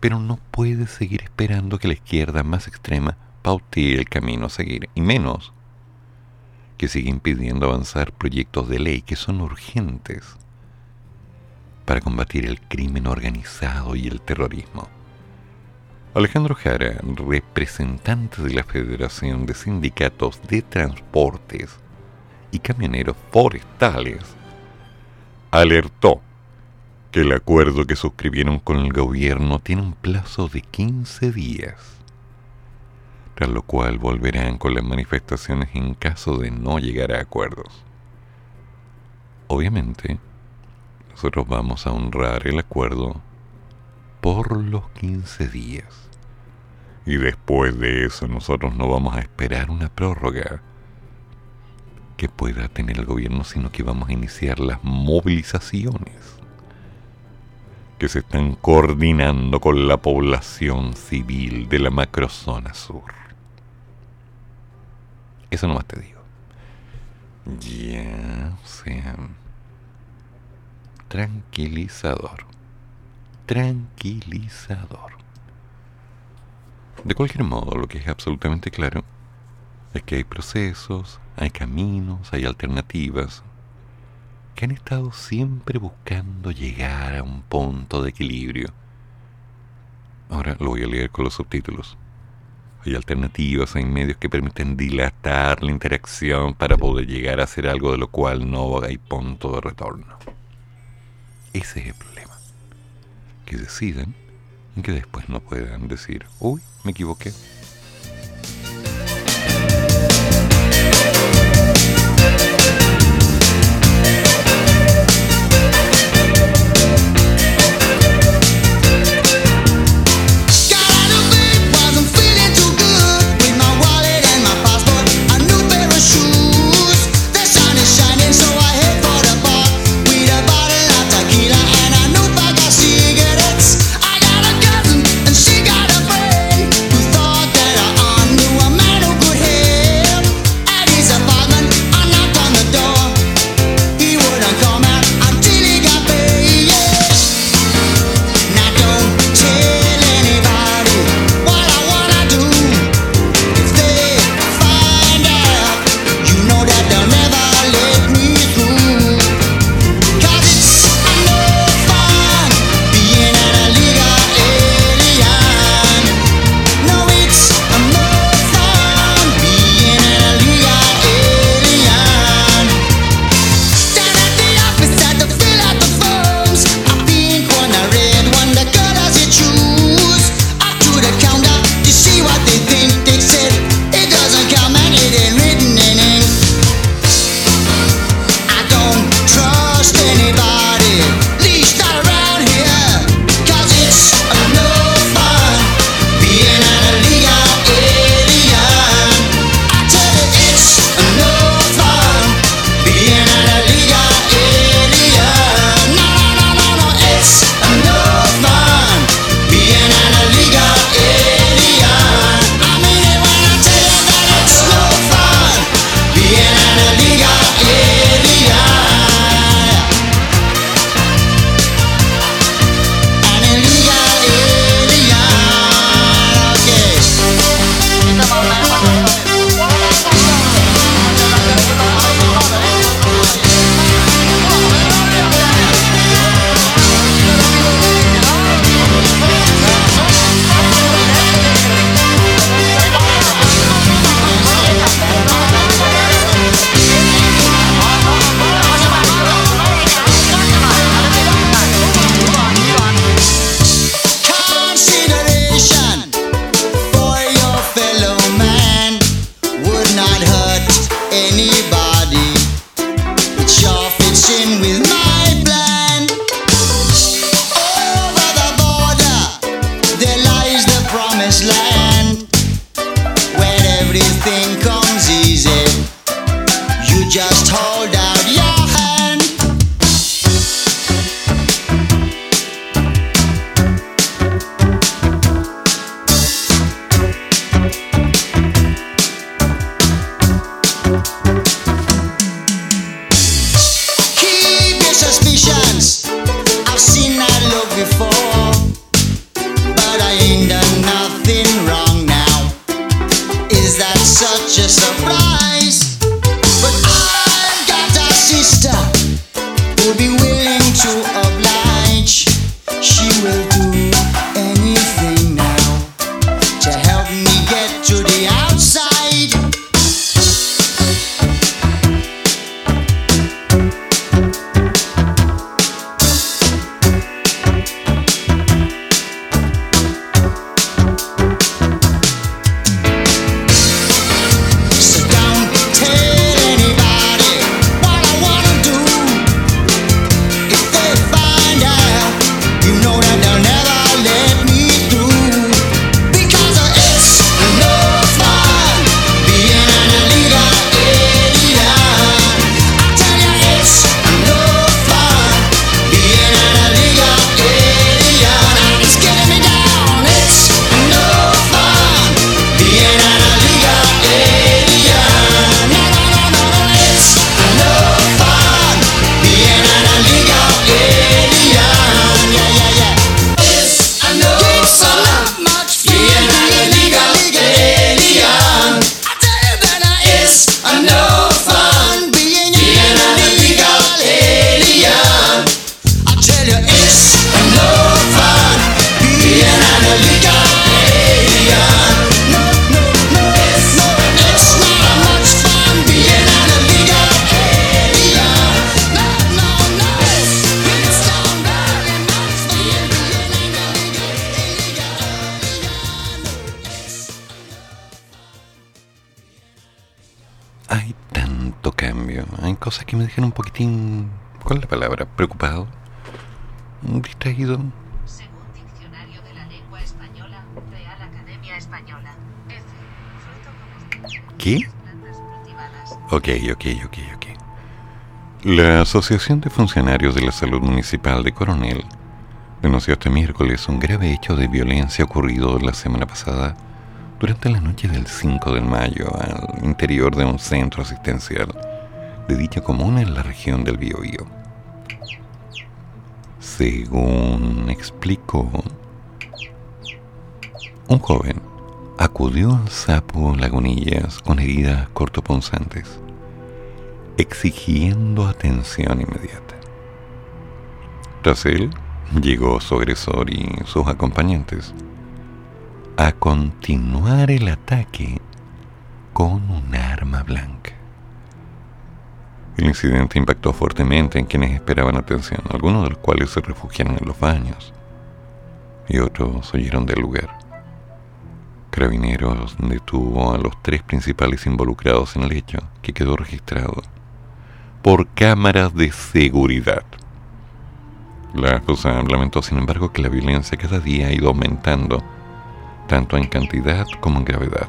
Pero no puede seguir esperando que la izquierda más extrema pautee el camino a seguir, y menos que siga impidiendo avanzar proyectos de ley que son urgentes para combatir el crimen organizado y el terrorismo. Alejandro Jara, representante de la Federación de Sindicatos de Transportes y Camioneros Forestales, alertó que el acuerdo que suscribieron con el gobierno tiene un plazo de 15 días, tras lo cual volverán con las manifestaciones en caso de no llegar a acuerdos. Obviamente, nosotros vamos a honrar el acuerdo por los 15 días. Y después de eso nosotros no vamos a esperar una prórroga que pueda tener el gobierno, sino que vamos a iniciar las movilizaciones que se están coordinando con la población civil de la macrozona sur. Eso nomás te digo. Ya, sean tranquilizador. Tranquilizador. De cualquier modo, lo que es absolutamente claro es que hay procesos, hay caminos, hay alternativas que han estado siempre buscando llegar a un punto de equilibrio. Ahora lo voy a leer con los subtítulos. Hay alternativas, hay medios que permiten dilatar la interacción para poder llegar a hacer algo de lo cual no hay punto de retorno. Ese es el problema. Que decidan y que después no puedan decir, uy, me equivoqué. Asociación de Funcionarios de la Salud Municipal de Coronel denunció este miércoles un grave hecho de violencia ocurrido la semana pasada durante la noche del 5 de mayo al interior de un centro asistencial de dicha comuna en la región del Biobío. Según explicó, un joven acudió al sapo Lagunillas con heridas cortopunzantes, exigiendo atención inmediata. Tras él, llegó su agresor y sus acompañantes a continuar el ataque con un arma blanca. El incidente impactó fuertemente en quienes esperaban atención, algunos de los cuales se refugiaron en los baños y otros huyeron del lugar. Carabineros detuvo a los tres principales involucrados en el hecho, que quedó registrado por cámaras de seguridad. La FUSA lamentó, sin embargo, que la violencia cada día ha ido aumentando, tanto en cantidad como en gravedad,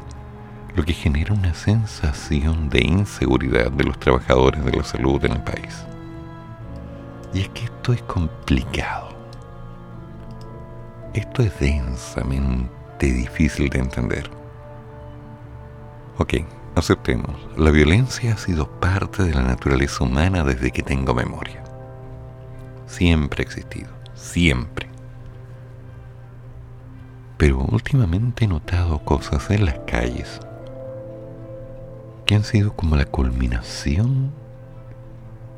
lo que genera una sensación de inseguridad de los trabajadores de la salud en el país. Y es que esto es complicado. Esto es densamente difícil de entender. Ok, aceptemos. La violencia ha sido parte de la naturaleza humana desde que tengo memoria. Siempre ha existido. Siempre. Pero últimamente he notado cosas en las calles que han sido como la culminación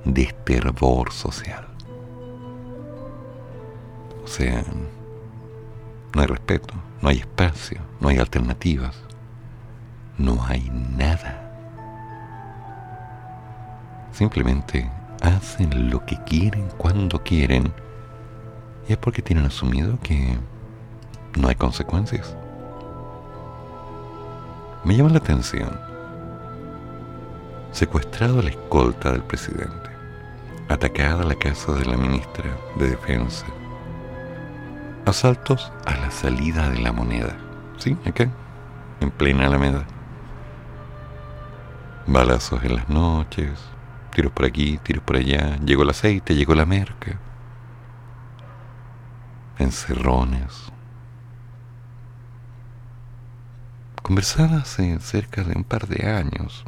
de este hervor social. O sea, no hay respeto, no hay espacio, no hay alternativas, no hay nada. Simplemente hacen lo que quieren cuando quieren y es porque tienen asumido que no hay consecuencias. Me llama la atención. Secuestrado la escolta del presidente, atacada la casa de la ministra de Defensa, asaltos a la salida de la moneda, Sí, acá, en plena Alameda. Balazos en las noches, tiros por aquí, tiros por allá, llegó el aceite, llegó la merca. Encerrones. Conversaba hace cerca de un par de años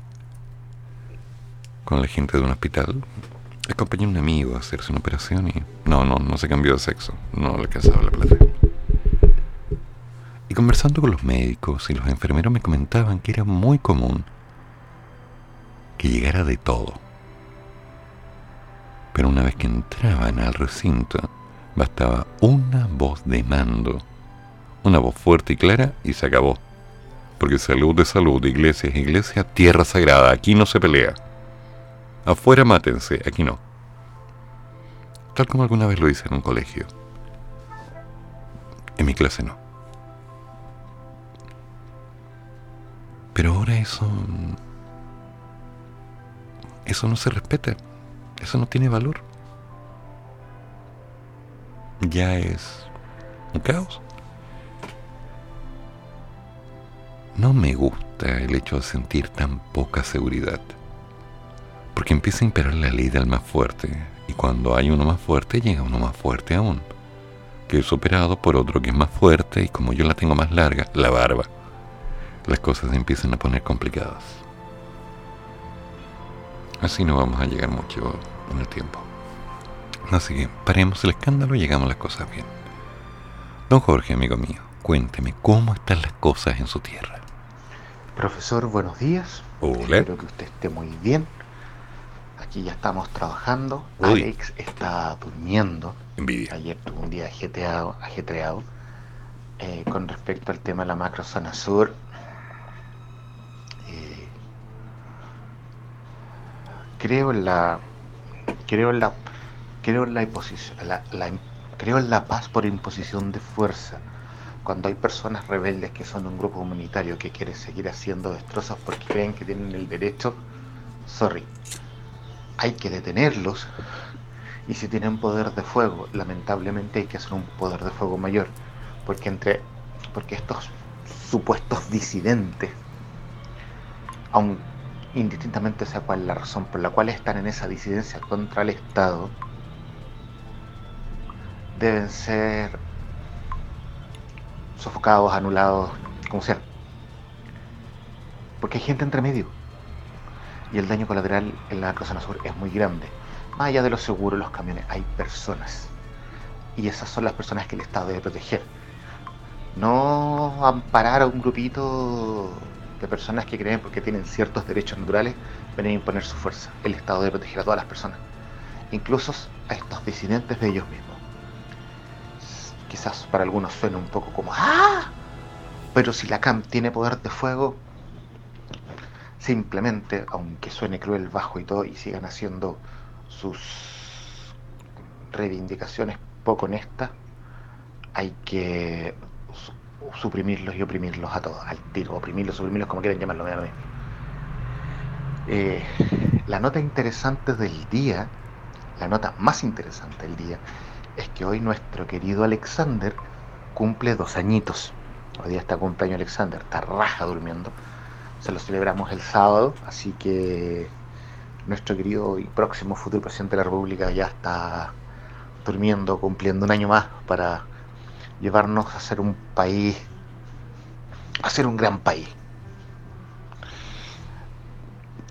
con la gente de un hospital. Acompañé a un amigo a hacerse una operación y no, no, no se cambió de sexo, no le alcanzaba la plata. Y conversando con los médicos y los enfermeros me comentaban que era muy común que llegara de todo. Pero una vez que entraban al recinto, bastaba una voz de mando, una voz fuerte y clara y se acabó. Porque salud es salud, iglesia es iglesia, tierra sagrada, aquí no se pelea. Afuera mátense, aquí no. Tal como alguna vez lo hice en un colegio. En mi clase no. Pero ahora eso eso no se respeta. Eso no tiene valor. Ya es un caos. No me gusta el hecho de sentir tan poca seguridad. Porque empieza a imperar la ley del más fuerte. Y cuando hay uno más fuerte, llega uno más fuerte aún. Que es superado por otro que es más fuerte y como yo la tengo más larga, la barba. Las cosas empiezan a poner complicadas. Así no vamos a llegar mucho en el tiempo. Así que paremos el escándalo y llegamos a las cosas bien. Don Jorge, amigo mío, cuénteme cómo están las cosas en su tierra. Profesor, buenos días. Hola. Espero que usted esté muy bien. Aquí ya estamos trabajando. Uy. Alex está durmiendo. Envidia. Ayer tuvo un día ajetreado. ajetreado. Eh, con respecto al tema de la macro zona sur, creo en la creo en la creo en la, imposición, la- creo en la paz por imposición de fuerza. Cuando hay personas rebeldes que son un grupo comunitario que quiere seguir haciendo destrozos porque creen que tienen el derecho sorry hay que detenerlos. Y si tienen poder de fuego lamentablemente hay que hacer un poder de fuego mayor porque entre porque estos supuestos disidentes aun indistintamente sea cuál la razón por la cual están en esa disidencia contra el Estado, deben ser sofocados, anulados, como sea. Porque hay gente entre medio. Y el daño colateral en la macrozona sur es muy grande. Más allá de los seguros, los camiones, hay personas. Y esas son las personas que el Estado debe proteger. No amparar a un grupito de personas que creen porque tienen ciertos derechos naturales, ven a imponer su fuerza. El Estado debe proteger a todas las personas, incluso a estos disidentes de ellos mismos. Quizás para algunos suene un poco como ¡Ah! Pero si la CAM tiene poder de fuego, simplemente, aunque suene cruel, bajo y todo, y sigan haciendo sus reivindicaciones poco honestas, hay que suprimirlos y oprimirlos a todos, al tiro, oprimirlos, suprimirlos, como quieran llamarlo. Eh, la nota interesante del día, la nota más interesante del día, es que hoy nuestro querido Alexander cumple dos añitos. Hoy día está cumpleaños Alexander, está raja durmiendo. Se lo celebramos el sábado, así que nuestro querido y próximo futuro presidente de la República ya está durmiendo, cumpliendo un año más para llevarnos a ser un país, a ser un gran país.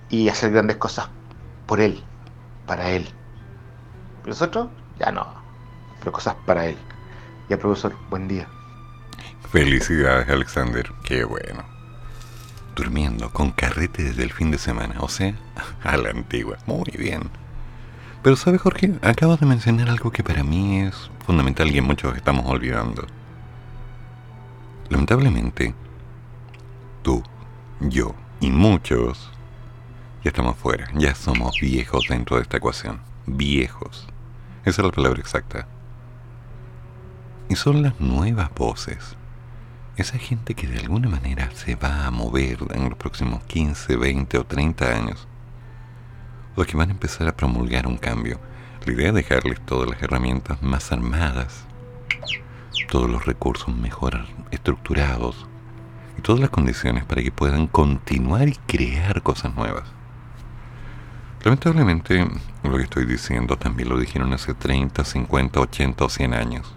Y hacer grandes cosas por él, para él. Nosotros, ya no, pero cosas para él. Ya, profesor, buen día. Felicidades, Alexander. Qué bueno. Durmiendo con carrete desde el fin de semana, o sea, a la antigua. Muy bien. Pero sabes, Jorge, acabas de mencionar algo que para mí es fundamental y que muchos estamos olvidando. Lamentablemente, tú, yo y muchos ya estamos fuera, ya somos viejos dentro de esta ecuación. Viejos. Esa es la palabra exacta. Y son las nuevas voces. Esa gente que de alguna manera se va a mover en los próximos 15, 20 o 30 años. Los que van a empezar a promulgar un cambio. La idea es dejarles todas las herramientas más armadas, todos los recursos mejor estructurados, y todas las condiciones para que puedan continuar y crear cosas nuevas. Lamentablemente, lo que estoy diciendo también lo dijeron hace 30, 50, 80 o 100 años.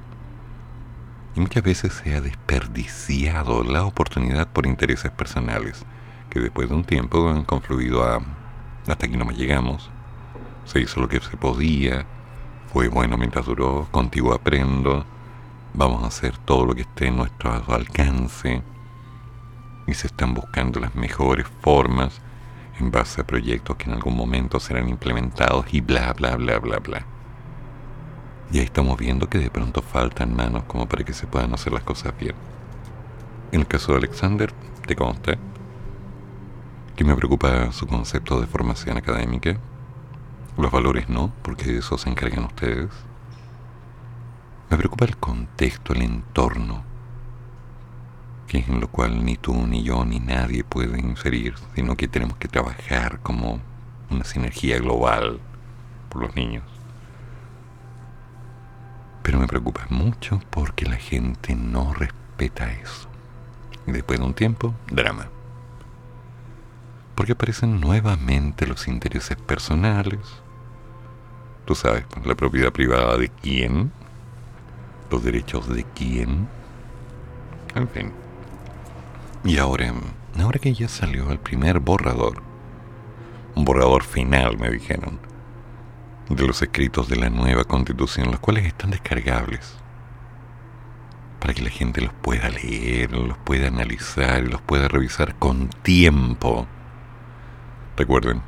Y muchas veces se ha desperdiciado la oportunidad por intereses personales, que después de un tiempo han confluido a hasta aquí no me llegamos. Se hizo lo que se podía, fue bueno mientras duró, contigo aprendo, vamos a hacer todo lo que esté en nuestro alcance y se están buscando las mejores formas en base a proyectos que en algún momento serán implementados y bla, bla, bla, bla, bla. Y ahí estamos viendo que de pronto faltan manos como para que se puedan hacer las cosas bien. En el caso de Alexander, te consta que me preocupa su concepto de formación académica. Los valores no, porque de eso se encargan ustedes. Me preocupa el contexto, el entorno que es en lo cual ni tú, ni yo, ni nadie puede inferir, sino que tenemos que trabajar como una sinergia global por los niños. Pero me preocupa mucho porque la gente no respeta eso. Y después de un tiempo, drama. Porque aparecen nuevamente los intereses personales. Tú sabes, la propiedad privada de quién, los derechos de quién, en fin. Y ahora, ahora que ya salió el primer borrador, un borrador final, me dijeron, de los escritos de la nueva constitución, los cuales están descargables, para que la gente los pueda leer, los pueda analizar y los pueda revisar con tiempo. Recuerden,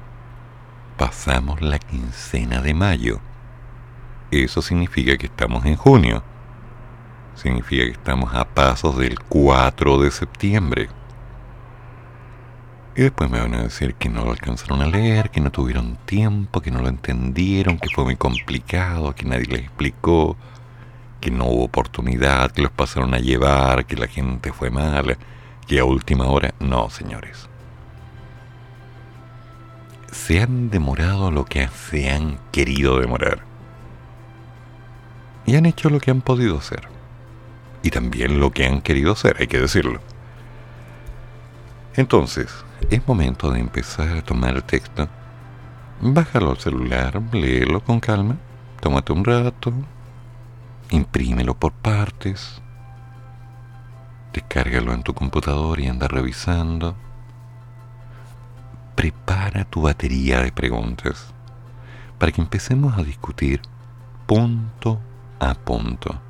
pasamos la quincena de mayo. Eso significa que estamos en junio significa que estamos a pasos del 4 de septiembre. Y después me van a decir que no lo alcanzaron a leer, que no tuvieron tiempo, que no lo entendieron, que fue muy complicado, que nadie les explicó, que no hubo oportunidad, que los pasaron a llevar, que la gente fue mala, que a última hora... No, señores. Se han demorado lo que se han querido demorar. Y han hecho lo que han podido hacer y también lo que han querido hacer, hay que decirlo. Entonces, es momento de empezar a tomar el texto. Bájalo al celular, léelo con calma, tómate un rato, imprímelo por partes, descárgalo en tu computador y anda revisando. Prepara tu batería de preguntas para que empecemos a discutir punto a punto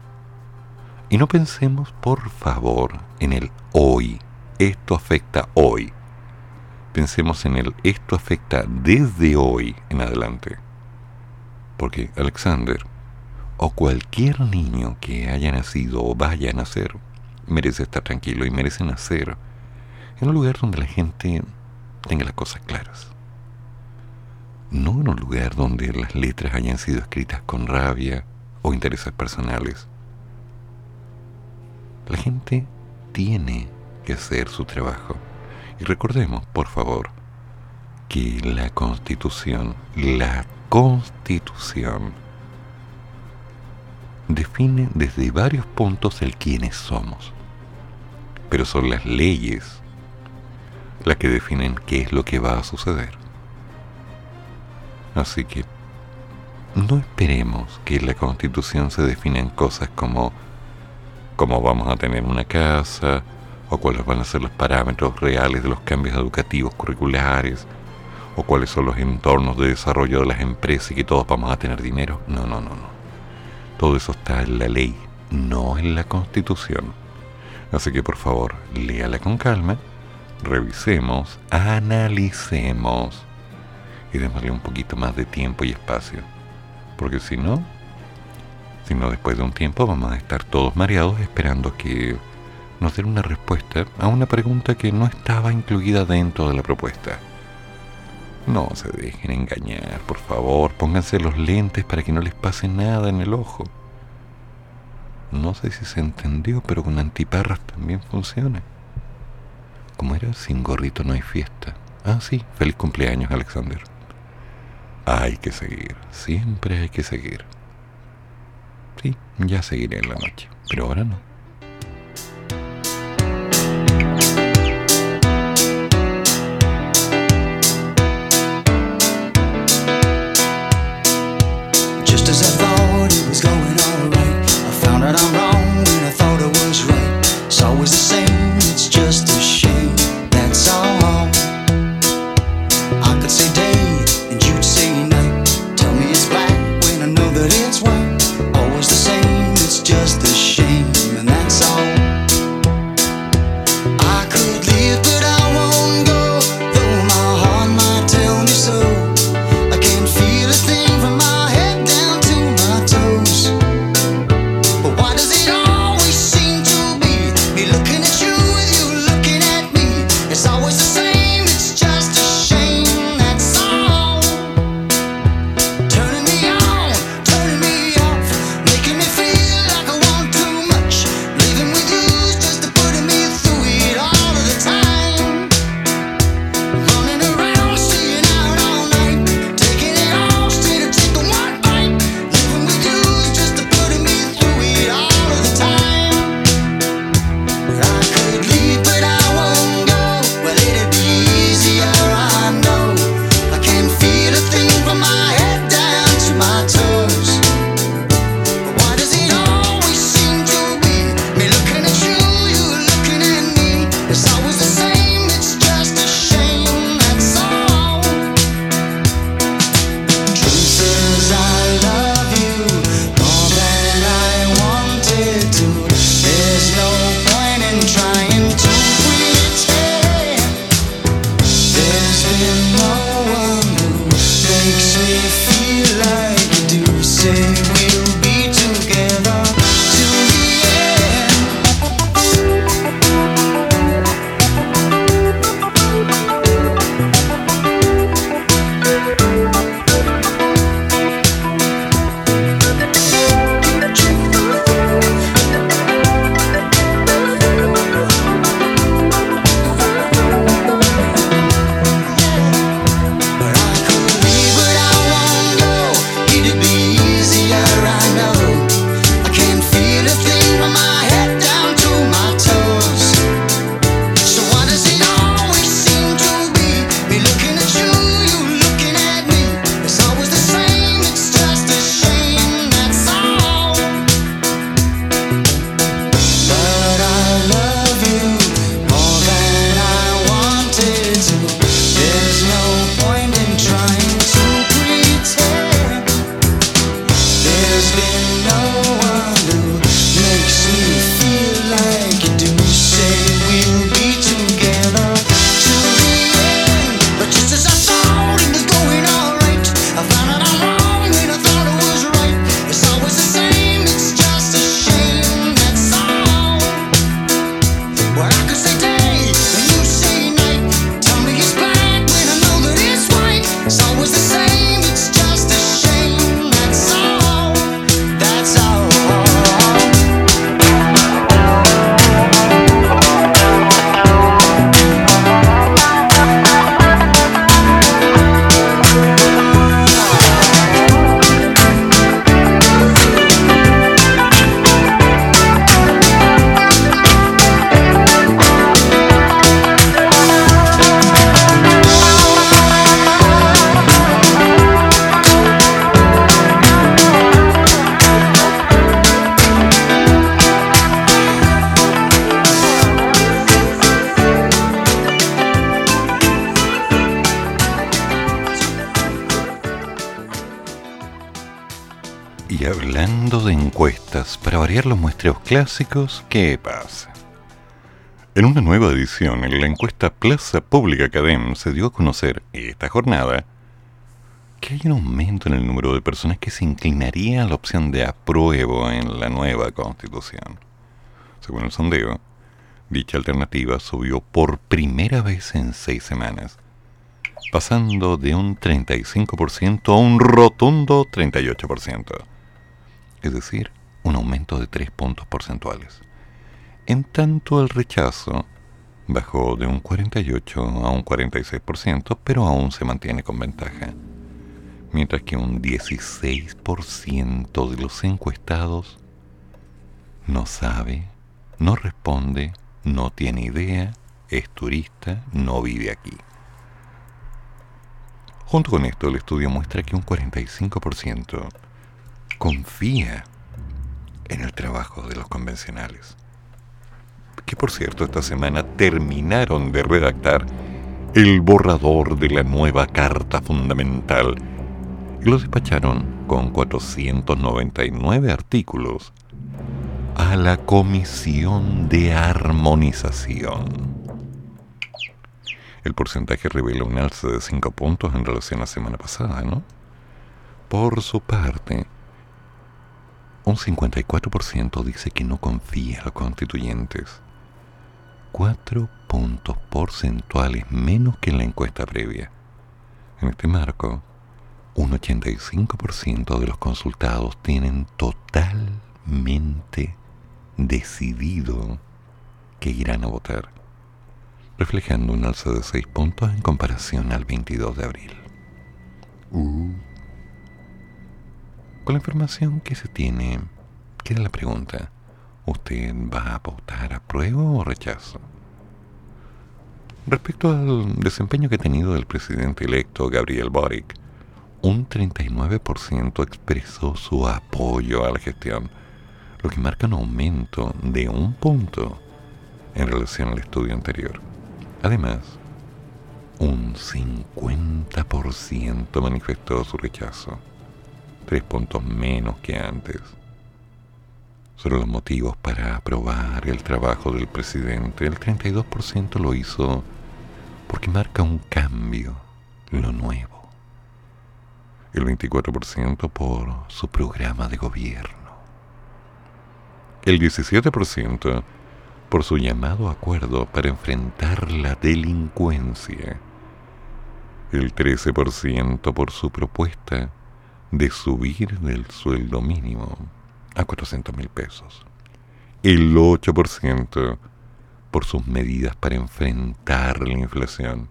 y no pensemos, por favor, en el hoy. Esto afecta hoy. Pensemos en el esto afecta desde hoy en adelante. Porque Alexander, o cualquier niño que haya nacido o vaya a nacer, merece estar tranquilo y merece nacer en un lugar donde la gente tenga las cosas claras. No en un lugar donde las letras hayan sido escritas con rabia o intereses personales la gente tiene que hacer su trabajo. Y recordemos, por favor, que la constitución, la constitución, define desde varios puntos el quiénes somos. Pero son las leyes las que definen qué es lo que va a suceder. Así que no esperemos que la constitución se defina en cosas como cómo vamos a tener una casa, o cuáles van a ser los parámetros reales de los cambios educativos curriculares, o cuáles son los entornos de desarrollo de las empresas y que todos vamos a tener dinero. No, no, no, no. Todo eso está en la ley, no en la constitución. Así que por favor, léala con calma, revisemos, analicemos y démosle un poquito más de tiempo y espacio. Porque si no, sino después de un tiempo vamos a estar todos mareados esperando que nos den una respuesta a una pregunta que no estaba incluida dentro de la propuesta. No se dejen engañar, por favor, pónganse los lentes para que no les pase nada en el ojo. No sé si se entendió, pero con antiparras también funciona. ¿Cómo era? Sin gorrito no hay fiesta. Ah, sí, feliz cumpleaños, Alexander. Hay que seguir, siempre hay que seguir. Sí, ya seguiré en la noche, pero ahora no. Clásicos, ¿qué pasa? En una nueva edición, en la encuesta Plaza Pública Academ, se dio a conocer esta jornada que hay un aumento en el número de personas que se inclinaría a la opción de apruebo en la nueva constitución. Según el sondeo, dicha alternativa subió por primera vez en seis semanas, pasando de un 35% a un rotundo 38%, es decir, un aumento de tres puntos porcentuales. En tanto el rechazo bajó de un 48 a un 46%, pero aún se mantiene con ventaja mientras que un 16% de los encuestados no sabe, no responde, no tiene idea, es turista, no vive aquí. Junto con esto, el estudio muestra que un 45% confía en el trabajo de los convencionales. Que por cierto, esta semana terminaron de redactar el borrador de la nueva Carta Fundamental y lo despacharon con 499 artículos a la Comisión de Armonización. El porcentaje revela un alza de 5 puntos en relación a la semana pasada, ¿no? Por su parte, un 54% dice que no confía a los constituyentes. 4 puntos porcentuales menos que en la encuesta previa. En este marco, un 85% de los consultados tienen totalmente decidido que irán a votar, reflejando un alza de 6 puntos en comparación al 22 de abril. Uh. Con la información que se tiene, queda la pregunta, ¿usted va a votar a prueba o rechazo? Respecto al desempeño que ha tenido el presidente electo Gabriel Boric, un 39% expresó su apoyo a la gestión, lo que marca un aumento de un punto en relación al estudio anterior. Además, un 50% manifestó su rechazo, tres puntos menos que antes. Sobre los motivos para aprobar el trabajo del presidente, el 32% lo hizo porque marca un cambio, lo nuevo. El 24% por su programa de gobierno, el 17% por su llamado acuerdo para enfrentar la delincuencia, el 13% por su propuesta de subir del sueldo mínimo a 400 mil pesos, el 8% por sus medidas para enfrentar la inflación,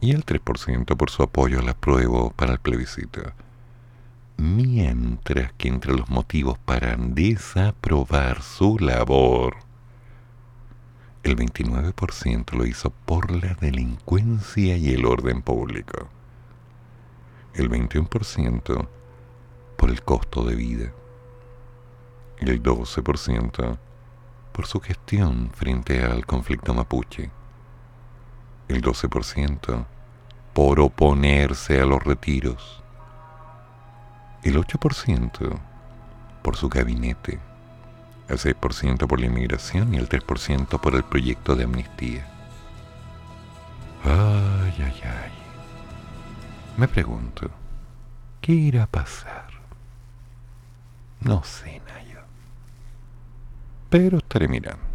y el 3% por su apoyo al apruebo para el plebiscito. Mientras que entre los motivos para desaprobar su labor, el 29% lo hizo por la delincuencia y el orden público. El 21% por el costo de vida. El 12% por su gestión frente al conflicto mapuche el 12% por oponerse a los retiros, el 8% por su gabinete, el 6% por la inmigración y el 3% por el proyecto de amnistía. Ay, ay, ay. Me pregunto, ¿qué irá a pasar? No sé, Nayo. Pero estaré mirando.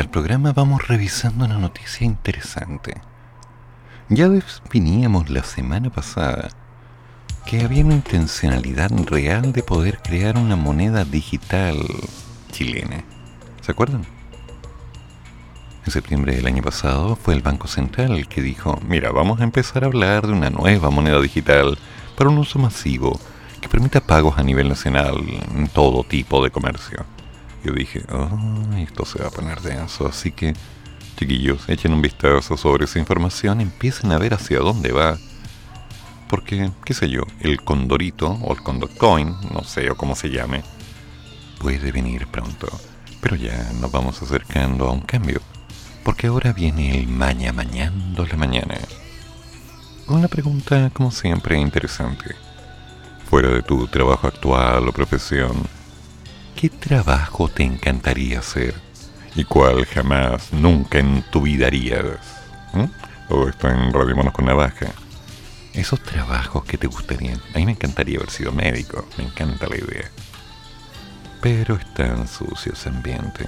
El programa, vamos revisando una noticia interesante. Ya definíamos la semana pasada que había una intencionalidad real de poder crear una moneda digital chilena. ¿Se acuerdan? En septiembre del año pasado fue el Banco Central el que dijo, mira, vamos a empezar a hablar de una nueva moneda digital para un uso masivo que permita pagos a nivel nacional en todo tipo de comercio. Yo dije, oh, esto se va a poner denso, así que, chiquillos, echen un vistazo sobre esa información, empiecen a ver hacia dónde va. Porque, qué sé yo, el Condorito o el Condor Coin, no sé o cómo se llame, puede venir pronto. Pero ya nos vamos acercando a un cambio. Porque ahora viene el maña mañando la mañana. Una pregunta, como siempre, interesante. Fuera de tu trabajo actual o profesión, ¿qué trabajo te encantaría hacer? ¿Y cuál jamás, nunca en tu vida harías? ¿Mm? Todo esto con Navaja. Esos trabajos que te gustarían. A mí me encantaría haber sido médico. Me encanta la idea. Pero es tan sucio ese ambiente.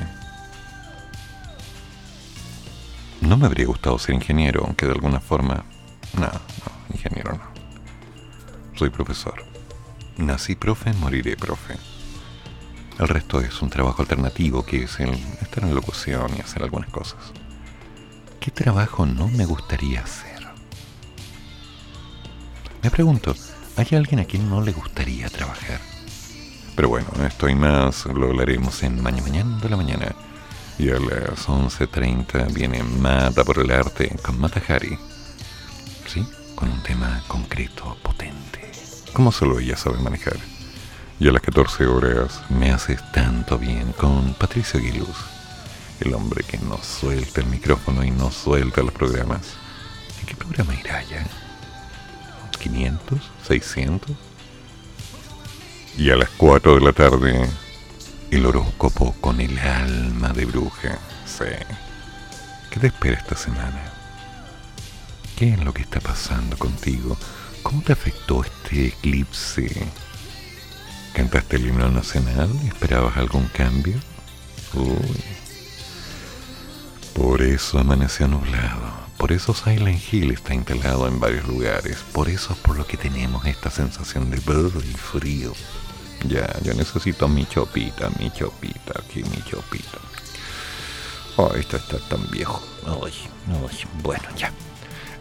No me habría gustado ser ingeniero, aunque de alguna forma... No, no, ingeniero no. Soy profesor. Nací profe, moriré profe. El resto es un trabajo alternativo que es el estar en locución y hacer algunas cosas. ¿Qué trabajo no me gustaría hacer? Me pregunto, ¿hay alguien a quien no le gustaría trabajar? Pero bueno, esto y más lo hablaremos en Mañana Mañana de la Mañana. Y a las 11.30 viene Mata por el Arte con Mata Hari. ¿Sí? Con un tema concreto, potente. Como solo ella sabe manejar. Y a las 14 horas me haces tanto bien con Patricio Aguiluz. El hombre que no suelta el micrófono y no suelta los programas. ¿En qué programa irá ya? ¿500? ¿600? Y a las 4 de la tarde, el horóscopo con el alma de bruja. Sí. ¿Qué te espera esta semana? ¿Qué es lo que está pasando contigo? ¿Cómo te afectó este eclipse? ¿Cantaste el himno nacional? ¿Esperabas algún cambio? Uy. Por eso amaneció nublado. Por eso Silent Hill está instalado en varios lugares. Por eso es por lo que tenemos esta sensación de y frío. Ya, yo necesito mi chopita, mi chopita, aquí mi chopita. Ay, esto está tan viejo. Ay, ay, bueno, ya.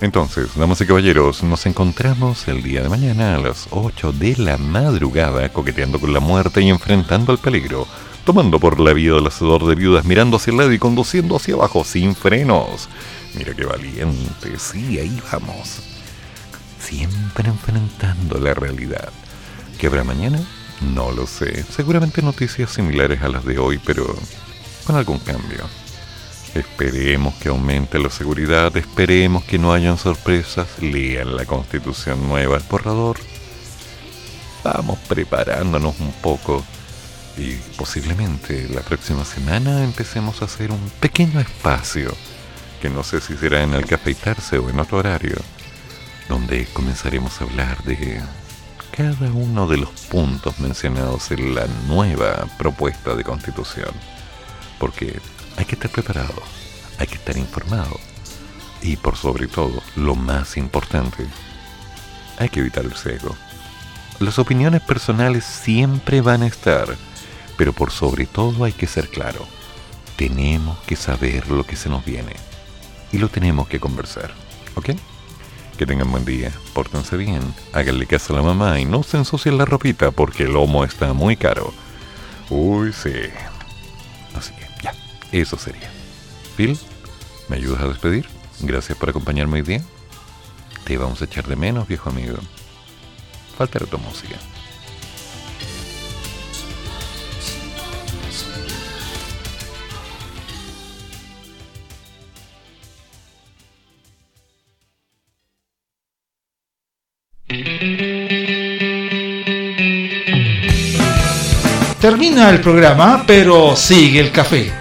Entonces, damas y caballeros, nos encontramos el día de mañana a las 8 de la madrugada coqueteando con la muerte y enfrentando el peligro, tomando por la vida del hacedor de viudas, mirando hacia el lado y conduciendo hacia abajo sin frenos. Mira qué valiente, sí, ahí vamos. Siempre enfrentando la realidad. ¿Qué habrá mañana? No lo sé. Seguramente noticias similares a las de hoy, pero con algún cambio. Esperemos que aumente la seguridad, esperemos que no hayan sorpresas, lean la constitución nueva al borrador. Vamos preparándonos un poco y posiblemente la próxima semana empecemos a hacer un pequeño espacio, que no sé si será en el que afeitarse o en otro horario, donde comenzaremos a hablar de cada uno de los puntos mencionados en la nueva propuesta de constitución. Porque hay que estar preparado, hay que estar informado y por sobre todo, lo más importante, hay que evitar el cego. Las opiniones personales siempre van a estar, pero por sobre todo hay que ser claro. Tenemos que saber lo que se nos viene y lo tenemos que conversar, ¿ok? Que tengan buen día, pórtense bien, háganle caso a la mamá y no se ensucien la ropita porque el lomo está muy caro. Uy, sí. Así que, eso sería. Phil, ¿me ayudas a despedir? Gracias por acompañarme hoy día. Te vamos a echar de menos, viejo amigo. Faltará tu música. Termina el programa, pero sigue el café.